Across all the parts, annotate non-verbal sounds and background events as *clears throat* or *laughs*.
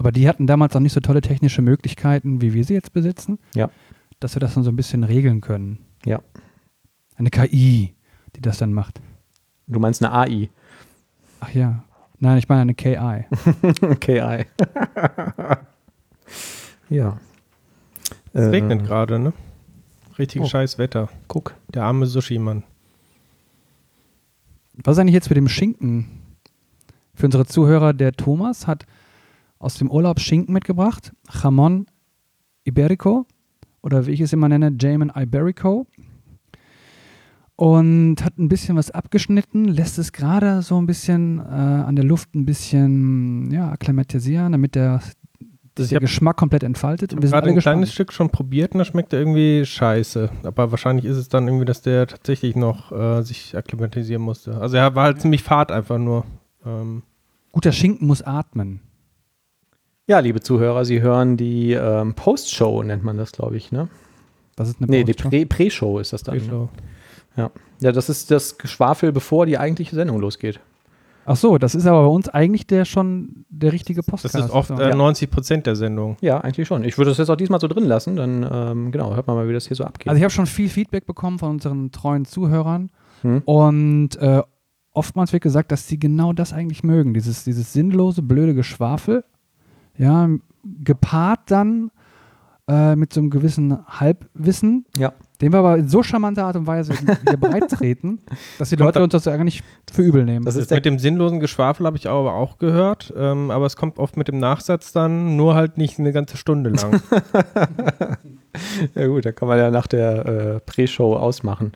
Aber die hatten damals auch nicht so tolle technische Möglichkeiten, wie wir sie jetzt besitzen. Ja. Dass wir das dann so ein bisschen regeln können. Ja. Eine KI, die das dann macht. Du meinst eine AI. Ach ja. Nein, ich meine eine KI. *laughs* KI. *laughs* ja. Es Äh, regnet gerade, ne? Richtig oh. scheiß Wetter. Guck. Der arme Sushi-Mann. Was ist eigentlich jetzt mit dem Schinken? Für unsere Zuhörer, der Thomas hat aus dem Urlaub Schinken mitgebracht. Jamon Iberico oder wie ich es immer nenne, Jamin Iberico. Und hat ein bisschen was abgeschnitten, lässt es gerade so ein bisschen äh, an der Luft ein bisschen ja, akklimatisieren, damit der, der hab- Geschmack komplett entfaltet. Ich Und habe wir sind alle ein kleines gespannt. Stück schon probiert und das schmeckt irgendwie scheiße. Aber wahrscheinlich ist es dann irgendwie, dass der tatsächlich noch äh, sich akklimatisieren musste. Also er war halt ziemlich fad einfach nur. Ähm, Guter Schinken muss atmen. Ja, liebe Zuhörer, Sie hören die ähm, Post-Show, nennt man das, glaube ich, ne? Das ist eine Nee, die. Prä- Prä-Show ist das dann. Ne? Pre-Show. Ja, das ist das Geschwafel, bevor die eigentliche Sendung losgeht. Ach so, das ist aber bei uns eigentlich der schon der richtige Podcast. das ist oft äh, Ja. 90 Prozent der Sendung. Ja, eigentlich schon. Ich würde das jetzt auch diesmal so drin lassen, dann, ähm, genau, hört man mal, wie das hier so abgeht. Also ich habe schon viel Feedback bekommen von unseren treuen Zuhörern Hm. und äh, oftmals wird gesagt, dass sie genau das eigentlich mögen, dieses, dieses sinnlose, blöde Geschwafel, ja, gepaart dann äh, mit so einem gewissen Halbwissen, Ja. den wir aber in so charmanter Art und Weise *laughs* hier breittreten, dass die Leute uns das eigentlich nicht für übel nehmen. Das ist mit dem sinnlosen Geschwafel habe ich aber auch gehört. Ähm, aber es kommt oft mit dem Nachsatz dann, nur halt nicht eine ganze Stunde lang. *laughs* *laughs* ja gut, da kann man ja nach der äh, Pre-Show ausmachen.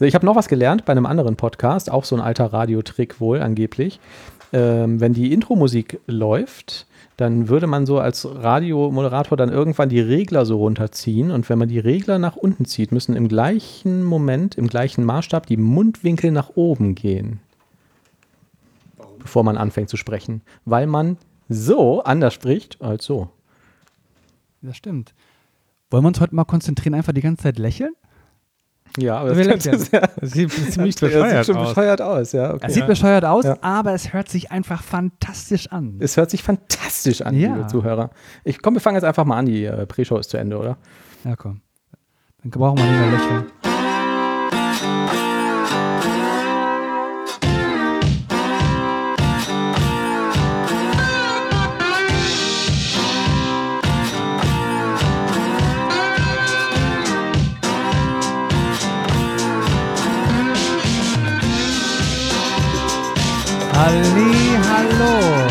Ich habe noch was gelernt bei einem anderen Podcast, auch so ein alter Radiotrick wohl angeblich. Ähm, wenn die Intro-Musik läuft, dann würde man so als Radiomoderator dann irgendwann die Regler so runterziehen und wenn man die Regler nach unten zieht, müssen im gleichen Moment, im gleichen Maßstab die Mundwinkel nach oben gehen. Bevor man anfängt zu sprechen. Weil man so anders spricht als so. das stimmt. Wollen wir uns heute mal konzentrieren, einfach die ganze Zeit lächeln? Ja, aber das, das, ja, Das sieht ziemlich *laughs* das bescheuert sieht schon aus. bescheuert aus, ja. Okay. Es sieht bescheuert aus, Ja. aber es hört sich einfach fantastisch an. Es hört sich fantastisch an, Ja. liebe Zuhörer. Ich komm, wir fangen jetzt einfach mal an. Die äh, Pre-Show ist zu Ende, oder? Ja, komm. Dann brauchen wir nicht mehr lächeln. Halli, hallo,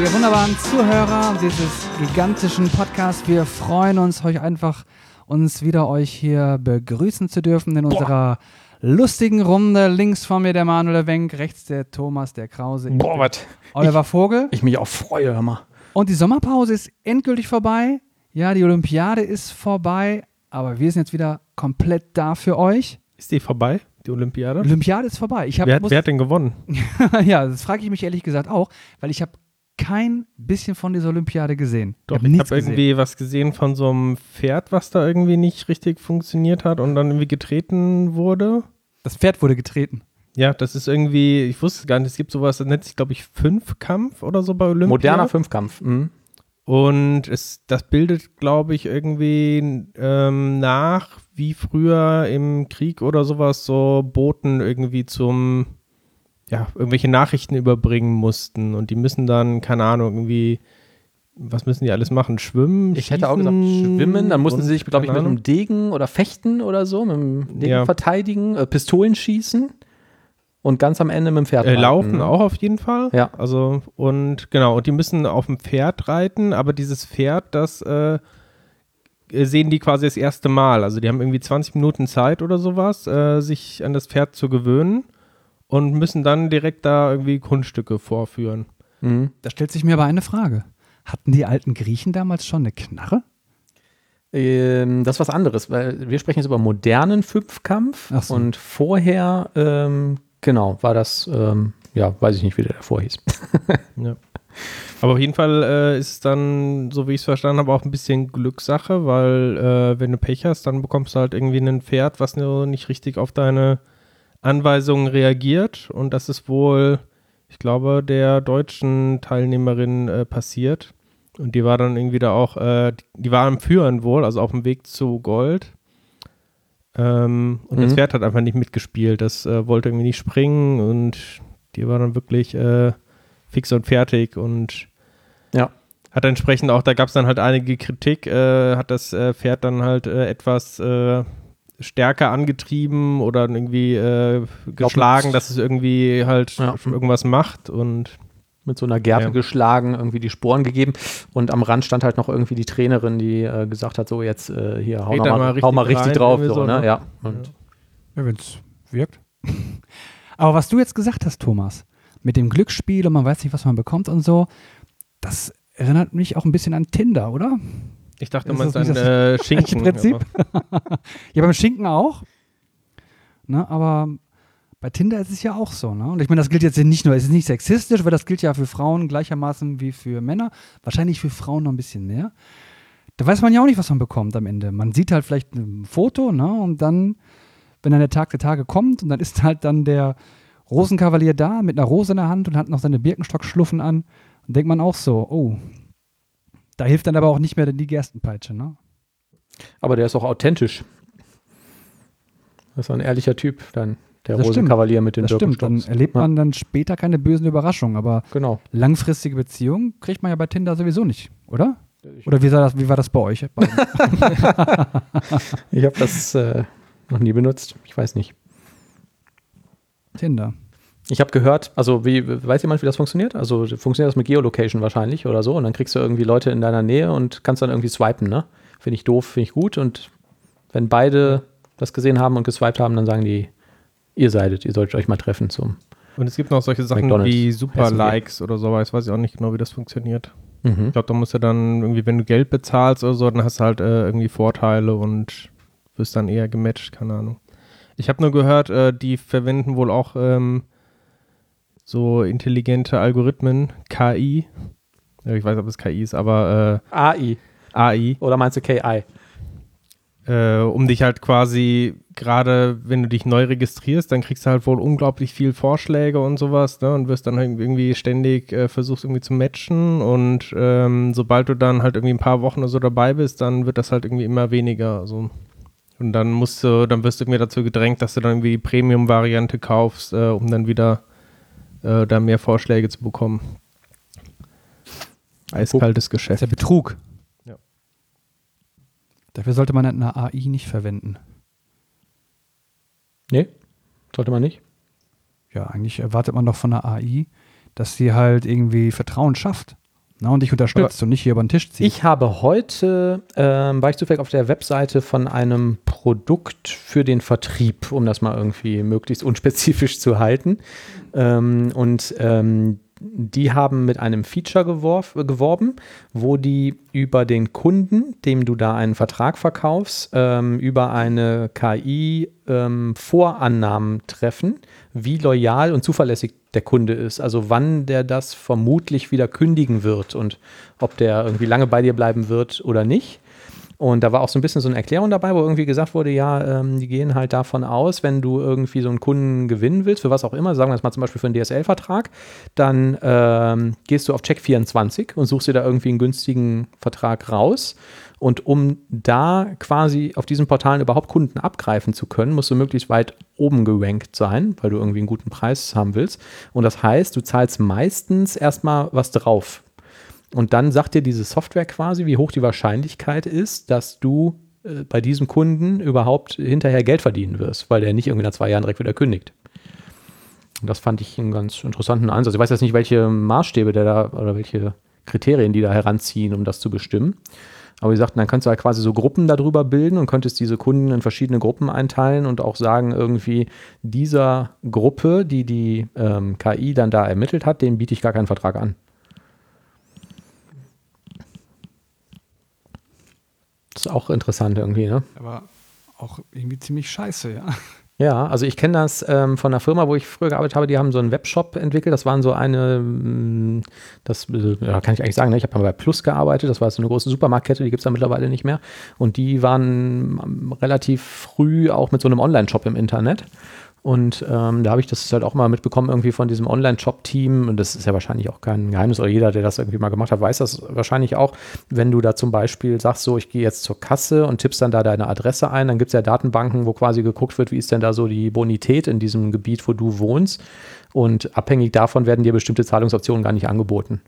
ihr wunderbaren Zuhörer dieses gigantischen Podcasts. Wir freuen uns, euch einfach uns wieder euch hier begrüßen zu dürfen in unserer lustigen Runde. Links von mir der Manuel Wenk, rechts der Thomas, der Krause, ich bin was. Oliver Vogel. Ich mich auch freue, hör mal. Und die Sommerpause ist endgültig vorbei. Ja, die Olympiade ist vorbei, aber wir sind jetzt wieder komplett da für euch. Ist die vorbei, die Olympiade? Olympiade ist vorbei. Ich hab, Wer, hat- muss, wer hat denn gewonnen? *laughs* ja, das frage ich mich ehrlich gesagt auch, weil ich habe kein bisschen von dieser Olympiade gesehen. Doch, hab ich habe gesehen. irgendwie was gesehen von so einem Pferd, was da irgendwie nicht richtig funktioniert hat und dann irgendwie getreten wurde. Das Pferd wurde getreten. Ja, das ist irgendwie, ich wusste gar nicht, es gibt sowas, das nennt sich, glaube ich, Fünfkampf oder so bei Olympia. Moderner Fünfkampf. Mhm. Und es, das bildet, glaube ich, irgendwie ähm, nach, wie früher im Krieg oder sowas so Boten irgendwie zum, ja, irgendwelche Nachrichten überbringen mussten. Und die müssen dann, keine Ahnung, irgendwie, was müssen die alles machen? Schwimmen? Ich hätte auch gesagt, schwimmen. Dann mussten und sie sich, glaube ich, mit einem Degen oder fechten oder so, mit einem Degen Ja. verteidigen, äh, Pistolen schießen und ganz am Ende mit dem Pferd Äh, reiten. laufen auch auf jeden Fall. Ja. Also, und genau, und die müssen auf dem Pferd reiten, aber dieses Pferd, das äh, sehen die quasi das erste Mal. Also, die haben irgendwie 20 Minuten Zeit oder sowas, äh, sich an das Pferd zu gewöhnen und müssen dann direkt da irgendwie Kunststücke vorführen. Mhm. Da stellt sich mir aber eine Frage. Hatten die alten Griechen damals schon eine Knarre? Ähm, das ist was anderes, weil wir sprechen jetzt über modernen Fünfkampf so. und vorher, ähm, genau, war das, ähm, ja, weiß ich nicht, wie der davor hieß. Ja. *laughs* Aber auf jeden Fall äh, ist es dann, so wie ich es verstanden habe, auch ein bisschen Glückssache, weil äh, wenn du Pech hast, dann bekommst du halt irgendwie ein Pferd, was nur nicht richtig auf deine Anweisungen reagiert. Und das ist wohl ich glaube, der deutschen Teilnehmerin äh, passiert. Und die war dann irgendwie da auch, äh, die war am Führen wohl, also auf dem Weg zu Gold. Ähm, und das Mhm. Pferd hat einfach nicht mitgespielt. Das äh, wollte irgendwie nicht springen und die war dann wirklich äh, fix und fertig und Ja. hat entsprechend auch, da gab es dann halt einige Kritik, äh, hat das äh, Pferd dann halt äh, etwas äh, stärker angetrieben oder irgendwie äh, geschlagen, dass es irgendwie halt Ja. irgendwas macht und mit so einer Gerbe Ja. geschlagen, irgendwie die Sporen gegeben und am Rand stand halt noch irgendwie die Trainerin, die äh, gesagt hat, so jetzt äh, hier, hau, mal, mal hau richtig mal richtig rein, drauf. So, so, ne? ne? Ja. Und Ja, wenn es wirkt. *laughs* Aber was du jetzt gesagt hast, Thomas, mit dem Glücksspiel und man weiß nicht, was man bekommt und so, das erinnert mich auch ein bisschen an Tinder, oder? ich dachte, du Ist ein äh, *laughs* Schinken. Prinzip? *laughs* Ja, beim Schinken auch. Ne, aber bei Tinder ist es ja auch so. Ne? Und ich meine, das gilt jetzt nicht nur, es ist nicht sexistisch, weil das gilt ja für Frauen gleichermaßen wie für Männer. Wahrscheinlich für Frauen noch ein bisschen mehr. Da weiß man ja auch nicht, was man bekommt am Ende. Man sieht halt vielleicht ein Foto, ne? Und dann, wenn dann der Tag der Tage kommt und dann ist halt dann der Rosenkavalier da mit einer Rose in der Hand und hat noch seine Birkenstock-Schluffen an, dann denkt man auch so, oh, da hilft dann aber auch nicht mehr die Gerstenpeitsche, ne? aber der ist auch authentisch. Das ist ein ehrlicher Typ, dann der Das stimmt. Rosenkavalier mit den Das stimmt, dann erlebt man dann später keine bösen Überraschungen, aber Genau. langfristige Beziehungen kriegt man ja bei Tinder sowieso nicht, oder? Oder wie, war das, wie war das bei euch? *laughs* Ich habe das äh, noch nie benutzt. Ich weiß nicht. Tinder. Ich habe gehört, also wie, weiß jemand, wie das funktioniert? Also funktioniert das mit Geolocation wahrscheinlich oder so und dann kriegst du irgendwie Leute in deiner Nähe und kannst dann irgendwie swipen, ne? Finde ich doof, finde ich gut und wenn beide das gesehen haben und geswiped haben, dann sagen die, ihr seidet, ihr solltet euch mal treffen zum. Und es gibt noch solche Sachen McDonald's. wie Super-Likes oder so, ich weiß ich auch nicht genau, wie das funktioniert. Mhm. Ich glaube, da musst du dann irgendwie, wenn du Geld bezahlst oder so, dann hast du halt äh, irgendwie Vorteile und wirst dann eher gematcht, keine Ahnung. Ich habe nur gehört, äh, die verwenden wohl auch ähm, so intelligente Algorithmen, KI. Ja, ich weiß, ob es KI ist, aber AI äh, AI, oder meinst du KI? äh, um dich halt quasi, gerade wenn du dich neu registrierst, dann kriegst du halt wohl unglaublich viel Vorschläge und sowas, ne? Und wirst dann halt irgendwie ständig äh, versuchst irgendwie zu matchen und ähm, sobald du dann halt irgendwie ein paar Wochen oder so dabei bist, dann wird das halt irgendwie immer weniger. Also. Und dann musst du, dann wirst du irgendwie dazu gedrängt, dass du dann irgendwie die Premium-Variante kaufst, äh, um dann wieder äh, da mehr Vorschläge zu bekommen. Eiskaltes Das ist Geschäft. ja Betrug. Ja. Dafür sollte man eine AI nicht verwenden. Nee, sollte man nicht. Ja, eigentlich erwartet man doch von einer AI, dass sie halt irgendwie Vertrauen schafft ne, und dich unterstützt und nicht hier über den Tisch zieht. Ich habe heute, ähm, war ich zufällig auf der Webseite von einem Produkt für den Vertrieb, um das mal irgendwie möglichst unspezifisch zu halten. Ähm, und ähm, die haben mit einem Feature geworf, geworben, wo die über den Kunden, dem du da einen Vertrag verkaufst, ähm, über eine KI ähm, Vorannahmen treffen, wie loyal und zuverlässig der Kunde ist. Also wann der das vermutlich wieder kündigen wird und ob der irgendwie lange bei dir bleiben wird oder nicht. Und da war auch so ein bisschen so eine Erklärung dabei, wo irgendwie gesagt wurde, ja, ähm, die gehen halt davon aus, wenn du irgendwie so einen Kunden gewinnen willst, für was auch immer, sagen wir jetzt mal zum Beispiel für einen DSL-Vertrag, dann ähm, gehst du auf Check24 und suchst dir da irgendwie einen günstigen Vertrag raus. Und um da quasi auf diesen Portalen überhaupt Kunden abgreifen zu können, musst du möglichst weit oben gerankt sein, weil du irgendwie einen guten Preis haben willst. Und das heißt, du zahlst meistens erstmal was drauf. Und dann sagt dir diese Software quasi, wie hoch die Wahrscheinlichkeit ist, dass du äh, bei diesem Kunden überhaupt hinterher Geld verdienen wirst, weil der nicht irgendwie nach zwei Jahren direkt wieder kündigt. Und das fand ich einen ganz interessanten Ansatz. Ich weiß jetzt nicht, welche Maßstäbe der da oder welche Kriterien die da heranziehen, um das zu bestimmen. Aber wie gesagt, dann kannst du halt quasi so Gruppen darüber bilden und könntest diese Kunden in verschiedene Gruppen einteilen und auch sagen, irgendwie dieser Gruppe, die die ähm, KI dann da ermittelt hat, dem biete ich gar keinen Vertrag an. Das ist auch interessant irgendwie, ne? Aber auch irgendwie ziemlich scheiße, ja. Ja, also ich kenne das ähm, von einer Firma, wo ich früher gearbeitet habe, die haben so einen Webshop entwickelt. Das waren so eine, mh, das äh, ja, kann ich eigentlich sagen, ne? ich habe mal bei Plus gearbeitet, das war so eine große Supermarktkette, die gibt es da mittlerweile nicht mehr. Und die waren ähm, relativ früh auch mit so einem Online-Shop im Internet. Und ähm, da habe ich das halt auch mal mitbekommen, irgendwie von diesem Online-Shop-Team. Und das ist ja wahrscheinlich auch kein Geheimnis, oder jeder, der das irgendwie mal gemacht hat, weiß das wahrscheinlich auch. Wenn du da zum Beispiel sagst, so, ich gehe jetzt zur Kasse und tippst dann da deine Adresse ein, dann gibt es ja Datenbanken, wo quasi geguckt wird, wie ist denn da so die Bonität in diesem Gebiet, wo du wohnst. Und abhängig davon werden dir bestimmte Zahlungsoptionen gar nicht angeboten.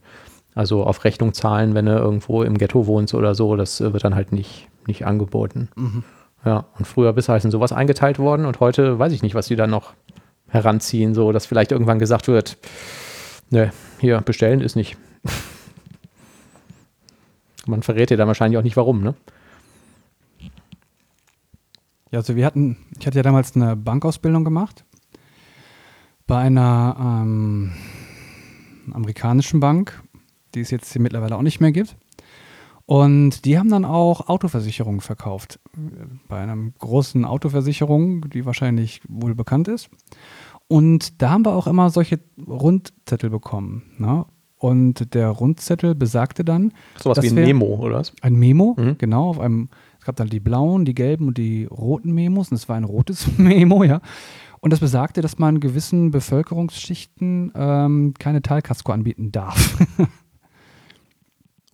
Also auf Rechnung zahlen, wenn du irgendwo im Ghetto wohnst oder so, das äh, wird dann halt nicht, nicht angeboten. Mhm. Ja, und früher bist du halt in sowas eingeteilt worden und heute weiß ich nicht, was die da noch heranziehen, so dass vielleicht irgendwann gesagt wird, ne, hier bestellen ist nicht. *laughs* Man verrät dir dann wahrscheinlich auch nicht warum, ne? Ja, also wir hatten, ich hatte ja damals eine Bankausbildung gemacht bei einer ähm, amerikanischen Bank, die es jetzt hier mittlerweile auch nicht mehr gibt. Und die haben dann auch Autoversicherungen verkauft. Bei einer großen Autoversicherung, die wahrscheinlich wohl bekannt ist. Und da haben wir auch immer solche Rundzettel bekommen. Ne? Und der Rundzettel besagte dann. Sowas dass wie ein Memo, oder was? Ein Memo, Mhm. genau. Auf einem, es gab dann die blauen, die gelben und die roten Memos. Und es war ein rotes *laughs* Memo, ja. Und das besagte, dass man gewissen Bevölkerungsschichten ähm, keine Teilkasko anbieten darf. *laughs*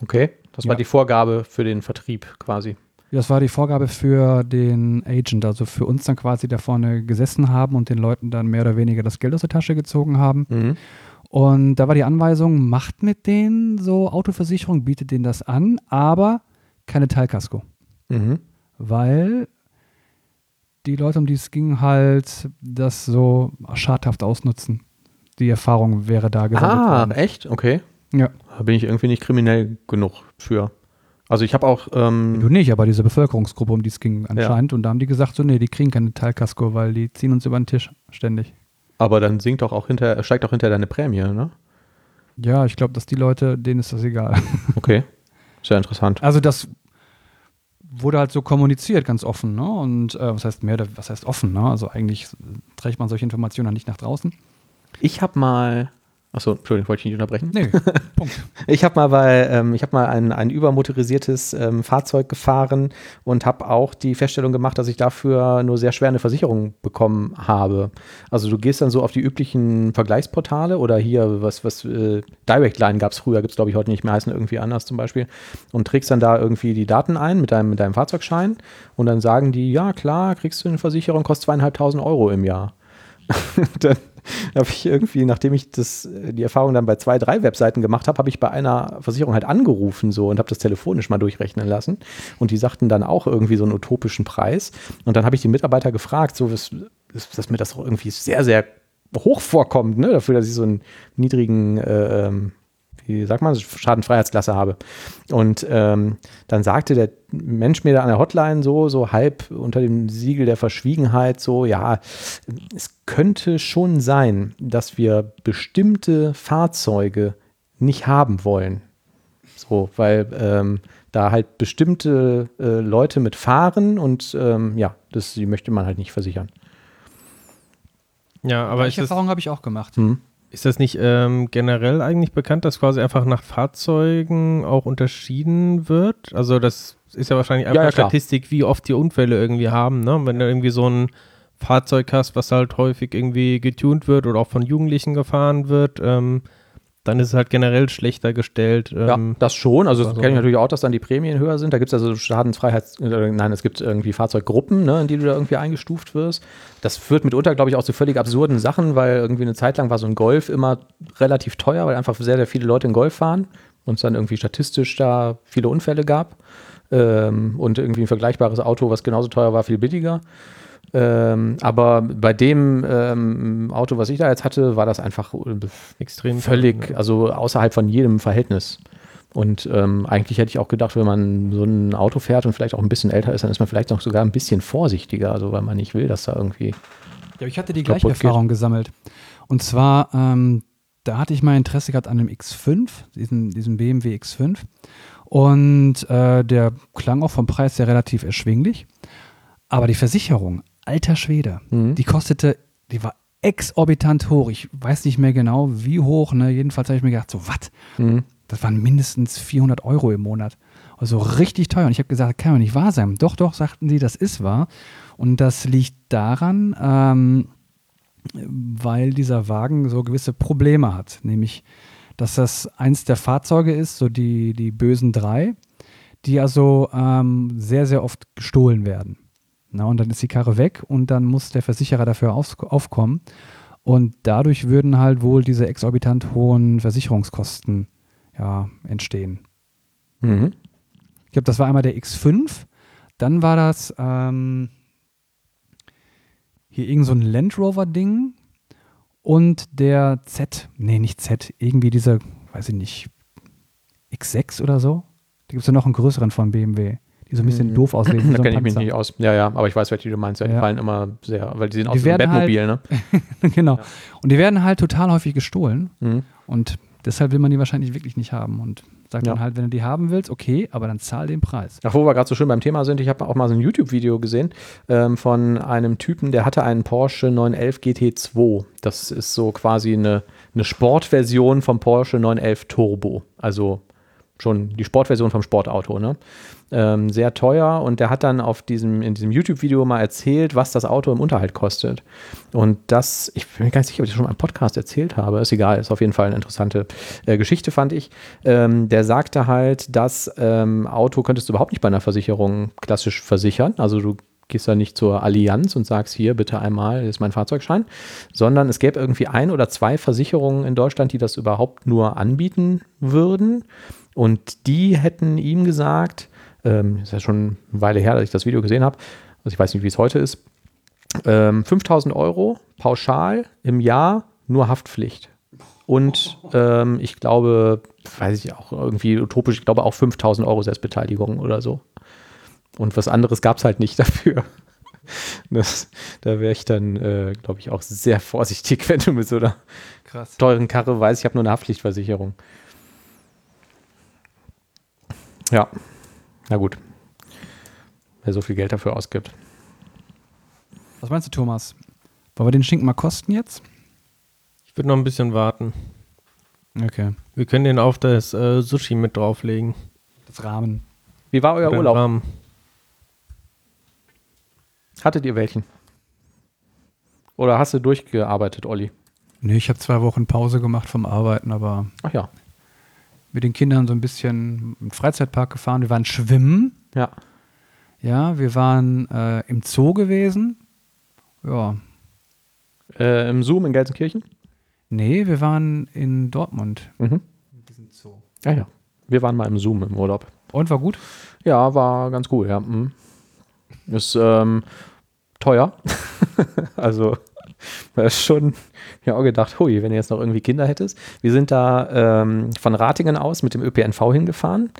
Okay. Das Ja. war die Vorgabe für den Vertrieb quasi. Das war die Vorgabe für den Agent, also für uns dann quasi da vorne gesessen haben und den Leuten dann mehr oder weniger das Geld aus der Tasche gezogen haben. Mhm. Und da war die Anweisung, macht mit denen so Autoversicherung, bietet denen das an, aber keine Teilkasko. Mhm. Weil die Leute, um die es ging, halt das so schadhaft ausnutzen. Die Erfahrung wäre da gesammelt Ah, worden. echt? Okay. Ja. Da bin ich irgendwie nicht kriminell genug für. Also ich habe auch, ähm, Du nicht, aber diese Bevölkerungsgruppe, um die es ging anscheinend. Und da haben die gesagt, so, nee, die kriegen keine Teilkasko, weil die ziehen uns über den Tisch ständig. aber dann sinkt doch auch hinter, steigt auch hinter deine Prämie, ne? Ja, ich glaube, dass die Leute, denen ist das egal. *laughs* Okay. Sehr interessant. Also das wurde halt so kommuniziert, ganz offen, ne? Und äh, was heißt mehr, was heißt offen, ne? Also eigentlich trägt man solche Informationen dann nicht nach draußen. Ich habe mal, achso, Entschuldigung, wollte ich nicht unterbrechen. Nee, *laughs* Punkt. Ich habe mal bei, ähm, ich habe mal ein, ein übermotorisiertes ähm, Fahrzeug gefahren und habe auch die Feststellung gemacht, dass ich dafür nur sehr schwer eine Versicherung bekommen habe. Also du gehst dann so auf die üblichen Vergleichsportale oder hier, was, was, äh, Directline gab es früher, gibt es glaube ich heute nicht mehr, heißen irgendwie anders zum Beispiel, und trägst dann da irgendwie die Daten ein mit deinem, mit deinem Fahrzeugschein und dann sagen die, ja klar, kriegst du eine Versicherung, kostet zweieinhalbtausend Euro im Jahr. *laughs* dann *laughs* habe ich irgendwie, nachdem ich das, die Erfahrung dann bei zwei, drei Webseiten gemacht habe, habe ich bei einer Versicherung halt angerufen so und habe das telefonisch mal durchrechnen lassen. Und die sagten dann auch irgendwie so einen utopischen Preis. Und dann habe ich die Mitarbeiter gefragt, so, dass, dass mir das auch irgendwie sehr, sehr hoch vorkommt, ne? dafür, dass ich so einen niedrigen, äh, wie sagt man, Schadenfreiheitsklasse habe. Und ähm, dann sagte der Mensch mir da an der Hotline so, so halb unter dem Siegel der Verschwiegenheit, so, ja, es könnte schon sein, dass wir bestimmte Fahrzeuge nicht haben wollen. So, weil ähm, da halt bestimmte äh, Leute mit fahren und ähm, ja, das, die möchte man halt nicht versichern. Ja, aber das, Erfahrung habe ich auch gemacht. Hm. Ist das nicht ähm, generell eigentlich bekannt, dass quasi einfach nach Fahrzeugen auch unterschieden wird? Also das ist ja wahrscheinlich einfach ja, klar. Statistik, wie oft die Unfälle irgendwie haben, ne? Wenn du irgendwie so ein Fahrzeug hast, was halt häufig irgendwie getunt wird oder auch von Jugendlichen gefahren wird, ähm, dann ist es halt generell schlechter gestellt. Ja, Ähm, das schon. Also, das also- kenne ich natürlich auch, dass dann die Prämien höher sind. Da gibt es also Schadensfreiheits-, äh, nein, es gibt irgendwie Fahrzeuggruppen, ne, in die du da irgendwie eingestuft wirst. Das führt mitunter, glaube ich, auch zu völlig absurden Sachen, weil irgendwie eine Zeit lang war so ein Golf immer relativ teuer, weil einfach sehr, sehr viele Leute in Golf fahren und es dann irgendwie statistisch da viele Unfälle gab. Ähm, und irgendwie ein vergleichbares Auto, was genauso teuer war, viel billiger. Ähm, aber bei dem ähm, Auto, was ich da jetzt hatte, war das einfach extrem völlig, also außerhalb von jedem Verhältnis. Und ähm, eigentlich hätte ich auch gedacht, wenn man so ein Auto fährt und vielleicht auch ein bisschen älter ist, dann ist man vielleicht noch sogar ein bisschen vorsichtiger, also weil man nicht will, dass da irgendwie. Ja, ich hatte die gleiche Erfahrung gesammelt. Und zwar, ähm, da hatte ich mal Interesse gehabt an einem X5, diesem, diesem BMW X5. Und äh, der klang auch vom Preis her relativ erschwinglich. Aber die Versicherung, alter Schwede, Mhm. die kostete, die war exorbitant hoch. Ich weiß nicht mehr genau, wie hoch. Ne? Jedenfalls habe ich mir gedacht, so was? Mhm. Das waren mindestens 400 Euro im Monat. Also richtig teuer. Und ich habe gesagt, kann doch nicht wahr sein. Doch, doch, sagten sie, das ist wahr. Und das liegt daran, ähm, weil dieser Wagen so gewisse Probleme hat. Nämlich, dass das eins der Fahrzeuge ist, so die, die bösen drei, die also ähm, sehr, sehr oft gestohlen werden. Na, und dann ist die Karre weg und dann muss der Versicherer dafür auf, aufkommen. Und dadurch würden halt wohl diese exorbitant hohen Versicherungskosten ja, entstehen. Mhm. Ich glaube, das war einmal der X5. Dann war das ähm, hier irgend so ein Land Rover-Ding und der Z, nee, nicht Z, irgendwie dieser, weiß ich nicht, X6 oder so. Da gibt es ja noch einen größeren von BMW, die so ein bisschen Hm. doof *clears throat* aussehen. Da so kenne ich mich nicht aus. Ja, ja, aber ich weiß, welche du meinst. Ja, die Ja. fallen immer sehr, weil die sehen aus wie ein halt- Bettmobil, ne? *laughs* genau. Und die werden halt total häufig gestohlen. Mhm. Und deshalb will man die wahrscheinlich wirklich nicht haben. Und sagt Ja. dann halt, wenn du die haben willst, okay, aber dann zahl den Preis. Ach, wo wir gerade so schön beim Thema sind, ich habe auch mal so ein YouTube-Video gesehen ähm, von einem Typen, der hatte einen Porsche 911 GT2. Das ist so quasi eine, eine Sportversion vom Porsche 911 Turbo. Also schon die Sportversion vom Sportauto, ne? Ähm, sehr teuer und der hat dann auf diesem, in diesem YouTube-Video mal erzählt, was das Auto im Unterhalt kostet. Und das, ich bin mir gar nicht sicher, ob ich das schon mal im Podcast erzählt habe, ist egal, ist auf jeden Fall eine interessante äh, Geschichte, fand ich. Ähm, der sagte halt, das ähm, Auto könntest du überhaupt nicht bei einer Versicherung klassisch versichern. Also du gehst da nicht zur Allianz und sagst, hier bitte einmal, das ist mein Fahrzeugschein, sondern es gäbe irgendwie ein oder zwei Versicherungen in Deutschland, die das überhaupt nur anbieten würden. Und die hätten ihm gesagt, ähm, ist ja schon eine Weile her, dass ich das Video gesehen habe, also ich weiß nicht, wie es heute ist, ähm, 5000 Euro pauschal im Jahr nur Haftpflicht. Und ähm, ich glaube, weiß ich auch irgendwie utopisch, ich glaube auch 5000 Euro Selbstbeteiligung oder so. Und was anderes gab es halt nicht *laughs* dafür. Das, da wäre ich dann, äh, glaube ich, auch sehr vorsichtig, *laughs* wenn du mit so einer Krass. teuren Karre weißt, ich habe nur eine Haftpflichtversicherung. Ja, na gut. Wer so viel Geld dafür ausgibt. Was meinst du, Thomas? Wollen wir den Schinken mal kosten jetzt? Ich würde noch ein bisschen warten. Okay. Wir können den auf das äh, Sushi mit drauflegen. Das Rahmen. Wie war euer Urlaub? Rahmen. Hattet ihr welchen? Oder hast du durchgearbeitet, Olli? Nee, ich habe zwei Wochen Pause gemacht vom Arbeiten, aber Ach ja. Mit den Kindern so ein bisschen im Freizeitpark gefahren. Wir waren schwimmen. Ja. Ja, wir waren äh, im Zoo gewesen. Ja. Äh, Im Zoom in Gelsenkirchen? Nee, wir waren in Dortmund. Mhm. Diesem Zoo. Ja, ja. Wir waren mal im Zoom im Urlaub. Und war gut? Ja, war ganz cool, ja. Mhm. Ist ähm, teuer. *laughs* also, da ist schon, ja auch gedacht, hui, wenn du jetzt noch irgendwie Kinder hättest. Wir sind da ähm, von Ratingen aus mit dem ÖPNV hingefahren.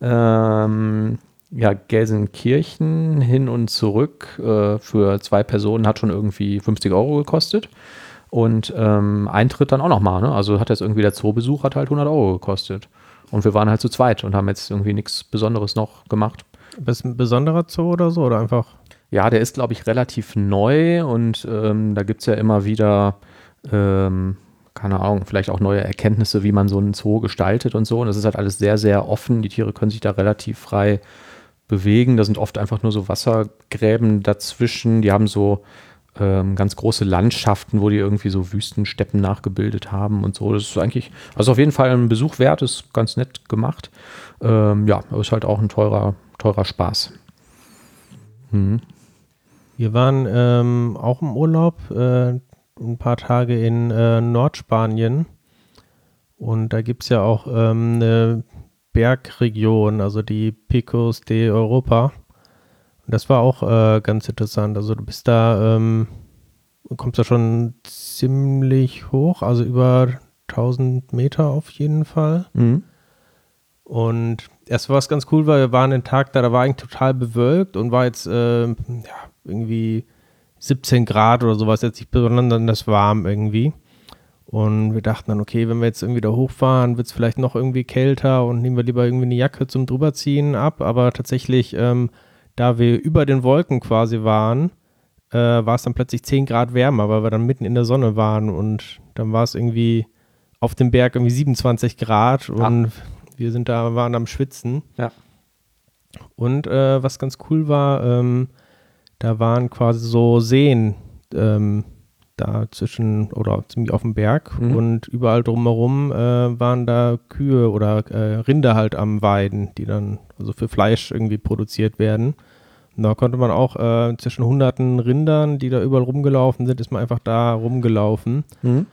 Ähm, ja, Gelsenkirchen hin und zurück äh, für zwei Personen hat schon irgendwie 50 Euro gekostet. Und ähm, Eintritt dann auch nochmal. Ne? Also hat jetzt irgendwie der Zoobesuch hat halt 100 Euro gekostet. Und wir waren halt zu zweit und haben jetzt irgendwie nichts Besonderes noch gemacht. Das ist ein besonderer Zoo oder so? Oder einfach. Ja, der ist, glaube ich, relativ neu und ähm, da gibt es ja immer wieder, ähm, keine Ahnung, vielleicht auch neue Erkenntnisse, wie man so einen Zoo gestaltet und so. Und das ist halt alles sehr, sehr offen. Die Tiere können sich da relativ frei bewegen. Da sind oft einfach nur so Wassergräben dazwischen. Die haben so ähm, ganz große Landschaften, wo die irgendwie so Wüstensteppen nachgebildet haben und so. Das ist eigentlich, also auf jeden Fall ein Besuch wert, ist ganz nett gemacht. Ähm, ja, ist halt auch ein teurer, teurer Spaß. Mhm. Wir waren ähm, auch im Urlaub, äh, ein paar Tage in äh, Nordspanien. Und da gibt es ja auch ähm, eine Bergregion, also die Picos de Europa. Und das war auch äh, ganz interessant. Also du bist da, ähm, kommst da schon ziemlich hoch, also über 1000 Meter auf jeden Fall. Mhm. Und erst war es ganz cool, weil wir waren den Tag da, da war eigentlich total bewölkt und war jetzt ähm, ja, irgendwie 17 Grad oder sowas, jetzt nicht besonders warm irgendwie. Und wir dachten dann, okay, wenn wir jetzt irgendwie da hochfahren, wird es vielleicht noch irgendwie kälter und nehmen wir lieber irgendwie eine Jacke zum drüberziehen ab. Aber tatsächlich, ähm, da wir über den Wolken quasi waren, äh, war es dann plötzlich 10 Grad wärmer, weil wir dann mitten in der Sonne waren und dann war es irgendwie auf dem Berg irgendwie 27 Grad und wir sind da, waren am Schwitzen. Ja. Und äh, was ganz cool war, ähm, da waren quasi so Seen, ähm, da zwischen oder ziemlich auf dem Berg Mhm. und überall drumherum äh, waren da Kühe oder äh, Rinder halt am Weiden, die dann also für Fleisch irgendwie produziert werden. Und da konnte man auch äh, zwischen hunderten Rindern, die da überall rumgelaufen sind, ist man einfach da rumgelaufen. Mhm.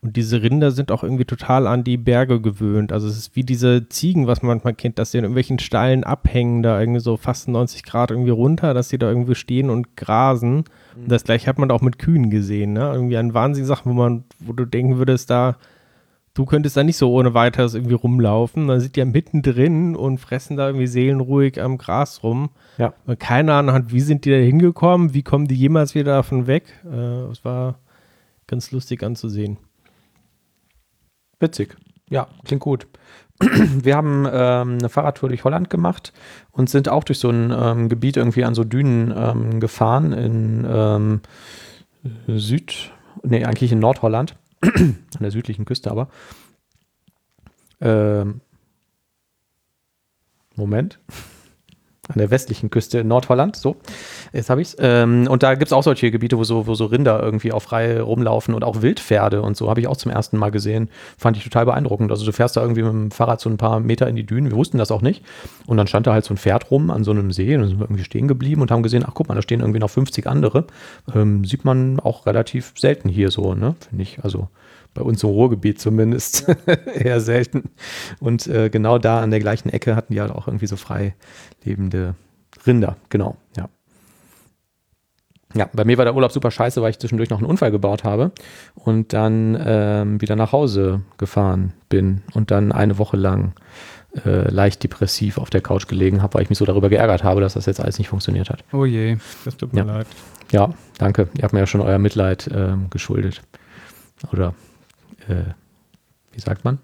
Und diese Rinder sind auch irgendwie total an die Berge gewöhnt. Also es ist wie diese Ziegen, was man manchmal kennt, dass sie in irgendwelchen steilen Abhängen da irgendwie so fast 90 Grad irgendwie runter, dass sie da irgendwie stehen und grasen. Und das gleiche hat man auch mit Kühen gesehen, ne? Irgendwie an Wahnsinnssachen, wo man, wo du denken würdest, da, du könntest da nicht so ohne weiteres irgendwie rumlaufen. Dann sind die ja mittendrin und fressen da irgendwie seelenruhig am Gras rum. Ja. Und keine Ahnung hat, wie sind die da hingekommen, wie kommen die jemals wieder davon weg? Äh, es war ganz lustig anzusehen. Witzig. Ja, klingt gut. *clears throat* Wir haben ähm, eine Fahrradtour durch Holland gemacht und sind auch durch so ein ähm, Gebiet irgendwie an so Dünen ähm, gefahren in ähm, Süd, nee, eigentlich in Nordholland, *clears throat* an der südlichen Küste aber. Ähm, Moment. An der westlichen Küste in Nordholland, so. Jetzt habe ich es. Ähm, und da gibt es auch solche Gebiete, wo so, wo so Rinder irgendwie auf Reihe rumlaufen und auch Wildpferde und so habe ich auch zum ersten Mal gesehen. Fand ich total beeindruckend. Also du fährst da irgendwie mit dem Fahrrad so ein paar Meter in die Dünen. Wir wussten das auch nicht. Und dann stand da halt so ein Pferd rum an so einem See und sind wir irgendwie stehen geblieben und haben gesehen, ach guck mal, da stehen irgendwie noch 50 andere. Ähm, sieht man auch relativ selten hier so, ne? Finde ich. Also bei uns im Ruhrgebiet zumindest *laughs* eher selten. Und äh, genau da an der gleichen Ecke hatten die halt auch irgendwie so frei lebende Rinder. Genau, ja. Ja, bei mir war der Urlaub super scheiße, weil ich zwischendurch noch einen Unfall gebaut habe und dann ähm, wieder nach Hause gefahren bin und dann eine Woche lang äh, leicht depressiv auf der Couch gelegen habe, weil ich mich so darüber geärgert habe, dass das jetzt alles nicht funktioniert hat. Oh je. Das tut mir Ja. leid. Ja, danke. Ihr habt mir ja schon euer Mitleid ähm, geschuldet. Oder äh, wie sagt man?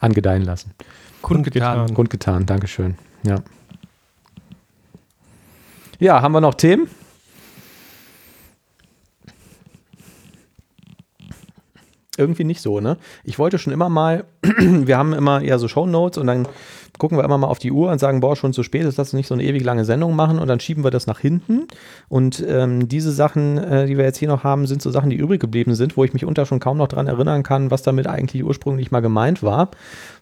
Angedeihen lassen. Kundgetan. Kundgetan, Dankeschön. Ja. Ja, haben wir noch Themen? Irgendwie nicht so, ne? Ich wollte schon immer mal, *clears throat* wir haben immer eher so Shownotes und dann gucken wir immer mal auf die Uhr und sagen, boah, schon zu spät ist, lass uns nicht so eine ewig lange Sendung machen und dann schieben wir das nach hinten. Und ähm, diese Sachen, äh, die wir jetzt hier noch haben, sind so Sachen, die übrig geblieben sind, wo ich mich unter schon kaum noch dran erinnern kann, was damit eigentlich ursprünglich mal gemeint war.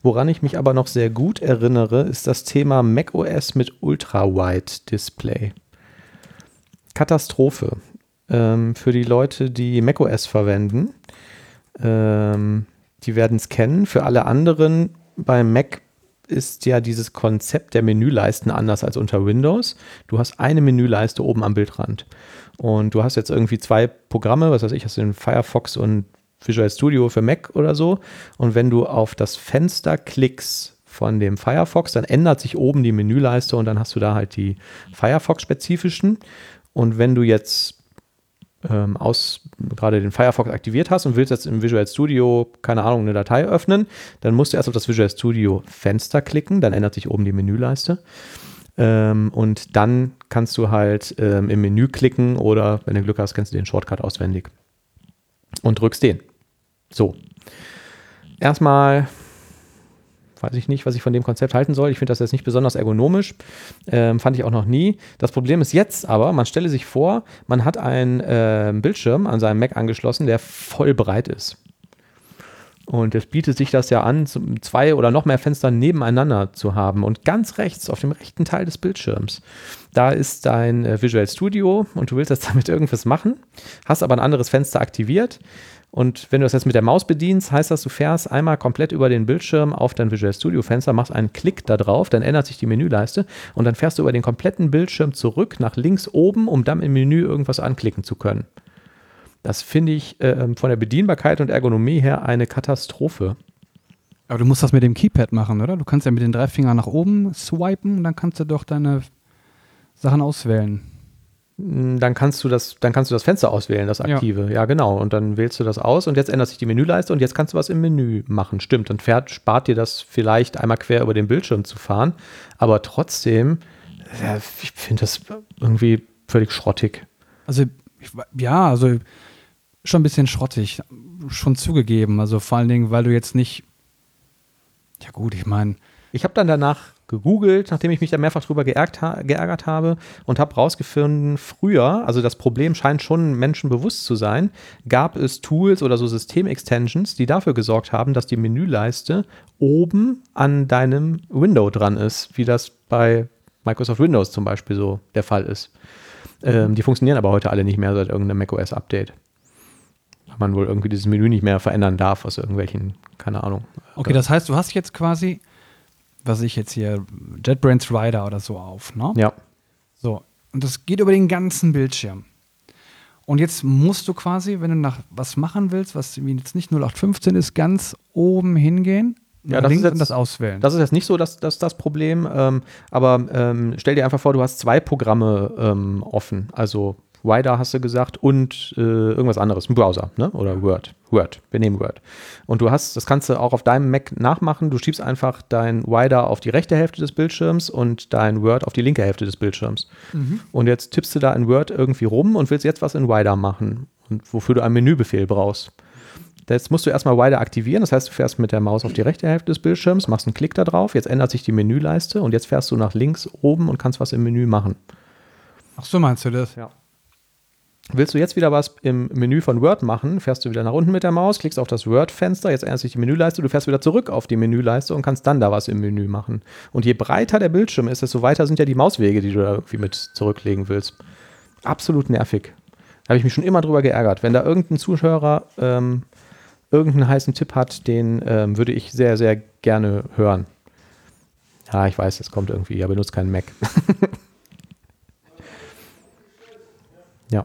Woran ich mich aber noch sehr gut erinnere, ist das Thema macOS mit Ultra-Wide-Display. Katastrophe. Ähm, für die Leute, die macOS verwenden, ähm, die werden es kennen. Für alle anderen, beim Mac ist ja dieses Konzept der Menüleisten anders als unter Windows. Du hast eine Menüleiste oben am Bildrand. Und du hast jetzt irgendwie zwei Programme, was weiß ich, hast den Firefox und Visual Studio für Mac oder so. Und wenn du auf das Fenster klickst von dem Firefox, dann ändert sich oben die Menüleiste und dann hast du da halt die Firefox-spezifischen. Und wenn du jetzt ähm, aus gerade den Firefox aktiviert hast und willst jetzt im Visual Studio, keine Ahnung, eine Datei öffnen, dann musst du erst auf das Visual Studio Fenster klicken, dann ändert sich oben die Menüleiste. Ähm, und dann kannst du halt ähm, im Menü klicken oder wenn du Glück hast, kennst du den Shortcut auswendig und drückst den. So. Erstmal weiß ich nicht, was ich von dem Konzept halten soll. Ich finde das jetzt nicht besonders ergonomisch. Ähm, fand ich auch noch nie. Das Problem ist jetzt aber, man stelle sich vor, man hat einen äh, Bildschirm an seinem Mac angeschlossen, der voll breit ist. Und es bietet sich das ja an, zwei oder noch mehr Fenster nebeneinander zu haben. Und ganz rechts, auf dem rechten Teil des Bildschirms, da ist dein äh, Visual Studio und du willst jetzt *laughs* damit irgendwas machen, hast aber ein anderes Fenster aktiviert. Und wenn du das jetzt mit der Maus bedienst, heißt das, du fährst einmal komplett über den Bildschirm auf dein Visual Studio Fenster, machst einen Klick da drauf, dann ändert sich die Menüleiste und dann fährst du über den kompletten Bildschirm zurück nach links oben, um dann im Menü irgendwas anklicken zu können. Das finde ich äh, von der Bedienbarkeit und Ergonomie her eine Katastrophe. Aber du musst das mit dem Keypad machen, oder? Du kannst ja mit den drei Fingern nach oben swipen und dann kannst du doch deine Sachen auswählen. Mm, Dann kannst du das, dann kannst du das Fenster auswählen, das Ja. aktive. Ja. genau. Und dann wählst du das aus und jetzt ändert sich die Menüleiste und jetzt kannst du was im Menü machen. Stimmt. Dann fährt, spart dir das vielleicht einmal quer über den Bildschirm zu fahren. Aber trotzdem, ja, ich finde das irgendwie völlig schrottig. Also, ich, ja, also schon ein bisschen schrottig, schon zugegeben. Also vor allen Dingen, weil du jetzt nicht, Ja gut, ich meine, Ich habe dann danach gegoogelt, nachdem ich mich da mehrfach drüber geärgert, ha geärgert habe und habe rausgefunden, früher, also das Problem scheint schon Menschen bewusst zu sein, gab es Tools oder so System-Extensions, die dafür gesorgt haben, dass die Menüleiste oben an deinem Window dran ist, wie das bei Microsoft Windows zum Beispiel so der Fall ist. Ähm, die funktionieren aber heute alle nicht mehr seit irgendeinem macOS-Update. Man wohl irgendwie dieses Menü nicht mehr verändern darf aus irgendwelchen, keine Ahnung. okay, das heißt, du hast jetzt quasi, was ich jetzt hier, JetBrains Rider oder so auf, ne? Ja. So, und das geht über den ganzen Bildschirm. Und jetzt musst du quasi, wenn du nach was machen willst, was jetzt nicht 0815 ist, ganz oben hingehen, Ja, das ist jetzt- und das auswählen. Das ist jetzt nicht so das, das, das Problem, ähm, aber ähm, stell dir einfach vor, du hast zwei Programme ähm, offen. Also Wider hast du gesagt und äh, irgendwas anderes, ein Browser, ne? Oder Word. Word, wir nehmen Word. Und du hast, das kannst du auch auf deinem Mac nachmachen. Du schiebst einfach dein Wider auf die rechte Hälfte des Bildschirms und dein Word auf die linke Hälfte des Bildschirms. Und jetzt tippst du da in Word irgendwie rum und willst jetzt was in Wider machen. Und wofür du einen Menübefehl brauchst. Jetzt musst du erstmal Wider aktivieren. Das heißt, du fährst mit der Maus auf die rechte Hälfte des Bildschirms, machst einen Klick da drauf. Jetzt ändert sich die Menüleiste und jetzt fährst du nach links oben und kannst was im Menü machen. Ach so meinst du das? Ja. Willst du jetzt wieder was im Menü von Word machen, fährst du wieder nach unten mit der Maus, klickst auf das Word-Fenster, jetzt ändert sich die Menüleiste, du fährst wieder zurück auf die Menüleiste und kannst dann da was im Menü machen. Und je breiter der Bildschirm ist, desto weiter sind ja die Mauswege, die du da irgendwie mit zurücklegen willst. Absolut nervig. Da habe ich mich schon immer drüber geärgert. Wenn da irgendein Zuhörer ähm, irgendeinen heißen Tipp hat, den ähm, würde ich sehr, sehr gerne hören. Ja, ich weiß, es kommt irgendwie, er benutzt keinen Mac. *laughs* ja.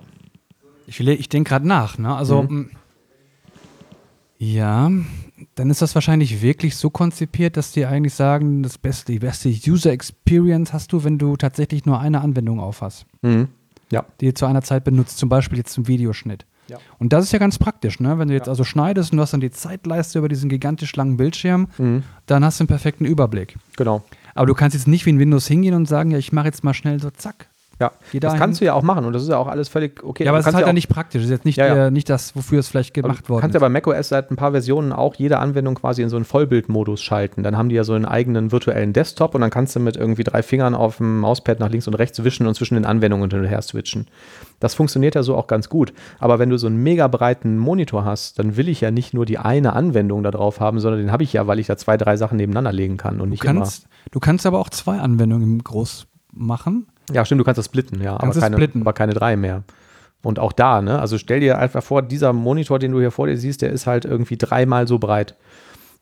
Ich, ich denke gerade nach, ne? Also, m, ja, dann ist das wahrscheinlich wirklich so konzipiert, dass die eigentlich sagen, das beste, die beste User Experience hast du, wenn du tatsächlich nur eine Anwendung auf hast, Mhm. Ja. die du zu einer Zeit benutzt, zum Beispiel jetzt zum Videoschnitt. Ja. Und das ist ja ganz praktisch, ne? Wenn du jetzt Ja. also schneidest und du hast dann die Zeitleiste über diesen gigantisch langen Bildschirm, Mhm. dann hast du einen perfekten Überblick. Genau. Aber du kannst jetzt nicht wie in Windows hingehen und sagen, ja, ich mache jetzt mal schnell so zack. Ja, das kannst du ja auch machen und das ist ja auch alles völlig okay. Ja, aber Du es ist kannst halt ja nicht praktisch. Das ist jetzt nicht, Ja, ja. Äh, nicht das, wofür es vielleicht gemacht Du worden kannst ist. ja bei macOS seit ein paar Versionen auch jede Anwendung quasi in so einen Vollbildmodus schalten. Dann haben die ja so einen eigenen virtuellen Desktop und dann kannst du mit irgendwie drei Fingern auf dem Mauspad nach links und rechts wischen und zwischen den Anwendungen hin und her switchen. Das funktioniert ja so auch ganz gut. Aber wenn du so einen mega breiten Monitor hast, dann will ich ja nicht nur die eine Anwendung da drauf haben, sondern den habe ich ja, weil ich da zwei, drei Sachen nebeneinander legen kann und Du nicht kannst, du kannst aber auch zwei Anwendungen Groß machen. Ja, stimmt, du kannst das splitten, ja, aber Kannst es keine, splitten. aber keine drei mehr. Und auch da, ne? Also stell dir einfach vor, dieser Monitor, den du hier vor dir siehst, der ist halt irgendwie dreimal so breit.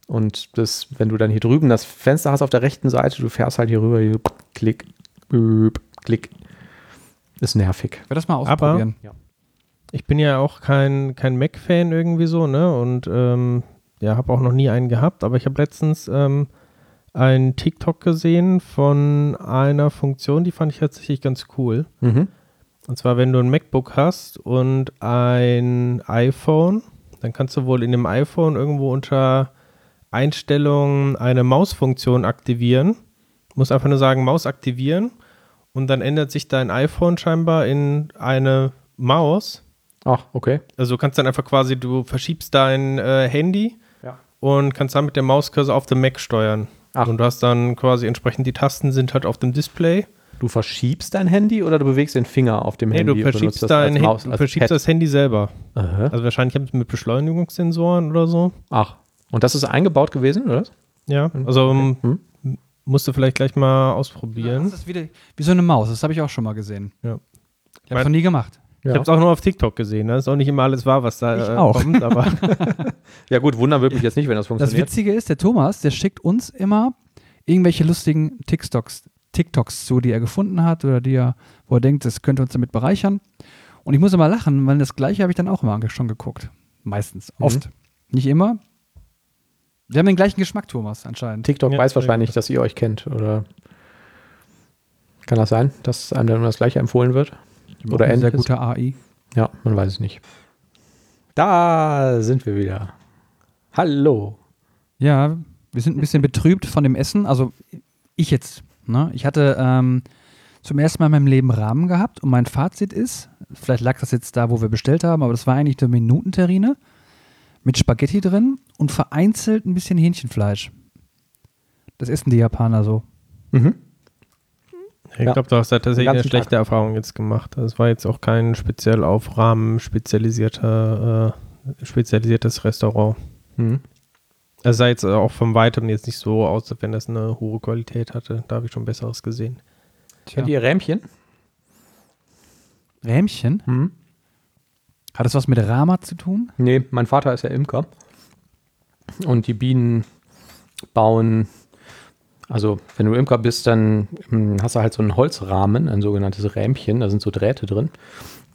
Und das, wenn du dann hier drüben das Fenster hast auf der rechten Seite, du fährst halt hier rüber, hier, klick, büb, klick. Ist nervig. Ich werde das mal Aber- ausprobieren. Ich bin ja auch kein, kein Mac-Fan irgendwie so, ne? Und ähm, ja, habe auch noch nie einen gehabt, aber ich habe letztens ähm, einen TikTok gesehen von einer Funktion, die fand ich tatsächlich ganz cool. Mhm. Und zwar, wenn du ein MacBook hast und ein iPhone, dann kannst du wohl in dem iPhone irgendwo unter Einstellungen eine Mausfunktion aktivieren. Du musst einfach nur sagen, Maus aktivieren und dann ändert sich dein iPhone scheinbar in eine Maus. Ach, okay. Also du kannst dann einfach quasi, du verschiebst dein äh, Handy Ja. und kannst dann mit der Mauscursor auf dem Mac steuern. Ach. Und du hast dann quasi entsprechend die Tasten sind halt auf dem Display. Du verschiebst dein Handy oder du bewegst den Finger auf dem Nee, Handy? du verschiebst, das dein Maus, du verschiebst das Handy selber. Aha. Also wahrscheinlich haben sie mit Beschleunigungssensoren oder so. Ach, und das ist eingebaut gewesen, oder? Ja, also Okay. ähm, Hm? musst du vielleicht gleich mal Ja, ausprobieren. das ist wieder wie so eine Maus. Das habe ich auch schon mal gesehen. Ja. Ich habe es noch nie gemacht. Ich habe es auch nur auf TikTok gesehen. Das ist auch nicht immer alles wahr, was da Ich äh, auch. kommt. Aber *laughs* *laughs* Ja gut, wundern würde mich jetzt nicht, wenn das Das funktioniert. Witzige ist, der Thomas, der schickt uns immer irgendwelche lustigen TikToks, TikToks zu, die er gefunden hat oder die er, wo er denkt, das könnte uns damit bereichern. Und ich muss immer lachen, weil das Gleiche habe ich dann auch immer schon geguckt. Meistens. Mhm. Oft. Nicht immer. Wir haben den gleichen Geschmack, Thomas, anscheinend. TikTok Ja, weiß wahrscheinlich, dass ihr euch kennt, oder? Kann das sein, dass einem dann immer das Gleiche empfohlen wird? Oder Eine sehr gute AI. Ja, man weiß es nicht. Da sind wir wieder. Hallo. Ja, wir sind ein bisschen betrübt von dem Essen. Also ich jetzt. Ne? Ich hatte ähm, zum ersten Mal in meinem Leben Rahmen gehabt und mein Fazit ist, vielleicht lag das jetzt da, wo wir bestellt haben, aber das war eigentlich eine Minutenterrine mit Spaghetti drin und vereinzelt ein bisschen Hähnchenfleisch. Das essen die Japaner so. Mhm. Ich Ja. glaube, du hast da tatsächlich eine schlechte Erfahrung jetzt gemacht. Das war jetzt auch kein speziell auf Rahmen spezialisierter, äh, spezialisiertes Restaurant. Mhm. Es sah jetzt auch von weitem jetzt nicht so aus, als wenn das eine hohe Qualität hatte. Da habe ich schon Besseres gesehen. Kennt ihr Rähmchen? Rähmchen? Mhm. Hat das was mit Rama zu tun? Nee, mein Vater ist ja Imker. Und die Bienen bauen, also wenn du Imker bist, dann hm, hast du halt so einen Holzrahmen, ein sogenanntes Rähmchen, da sind so Drähte drin.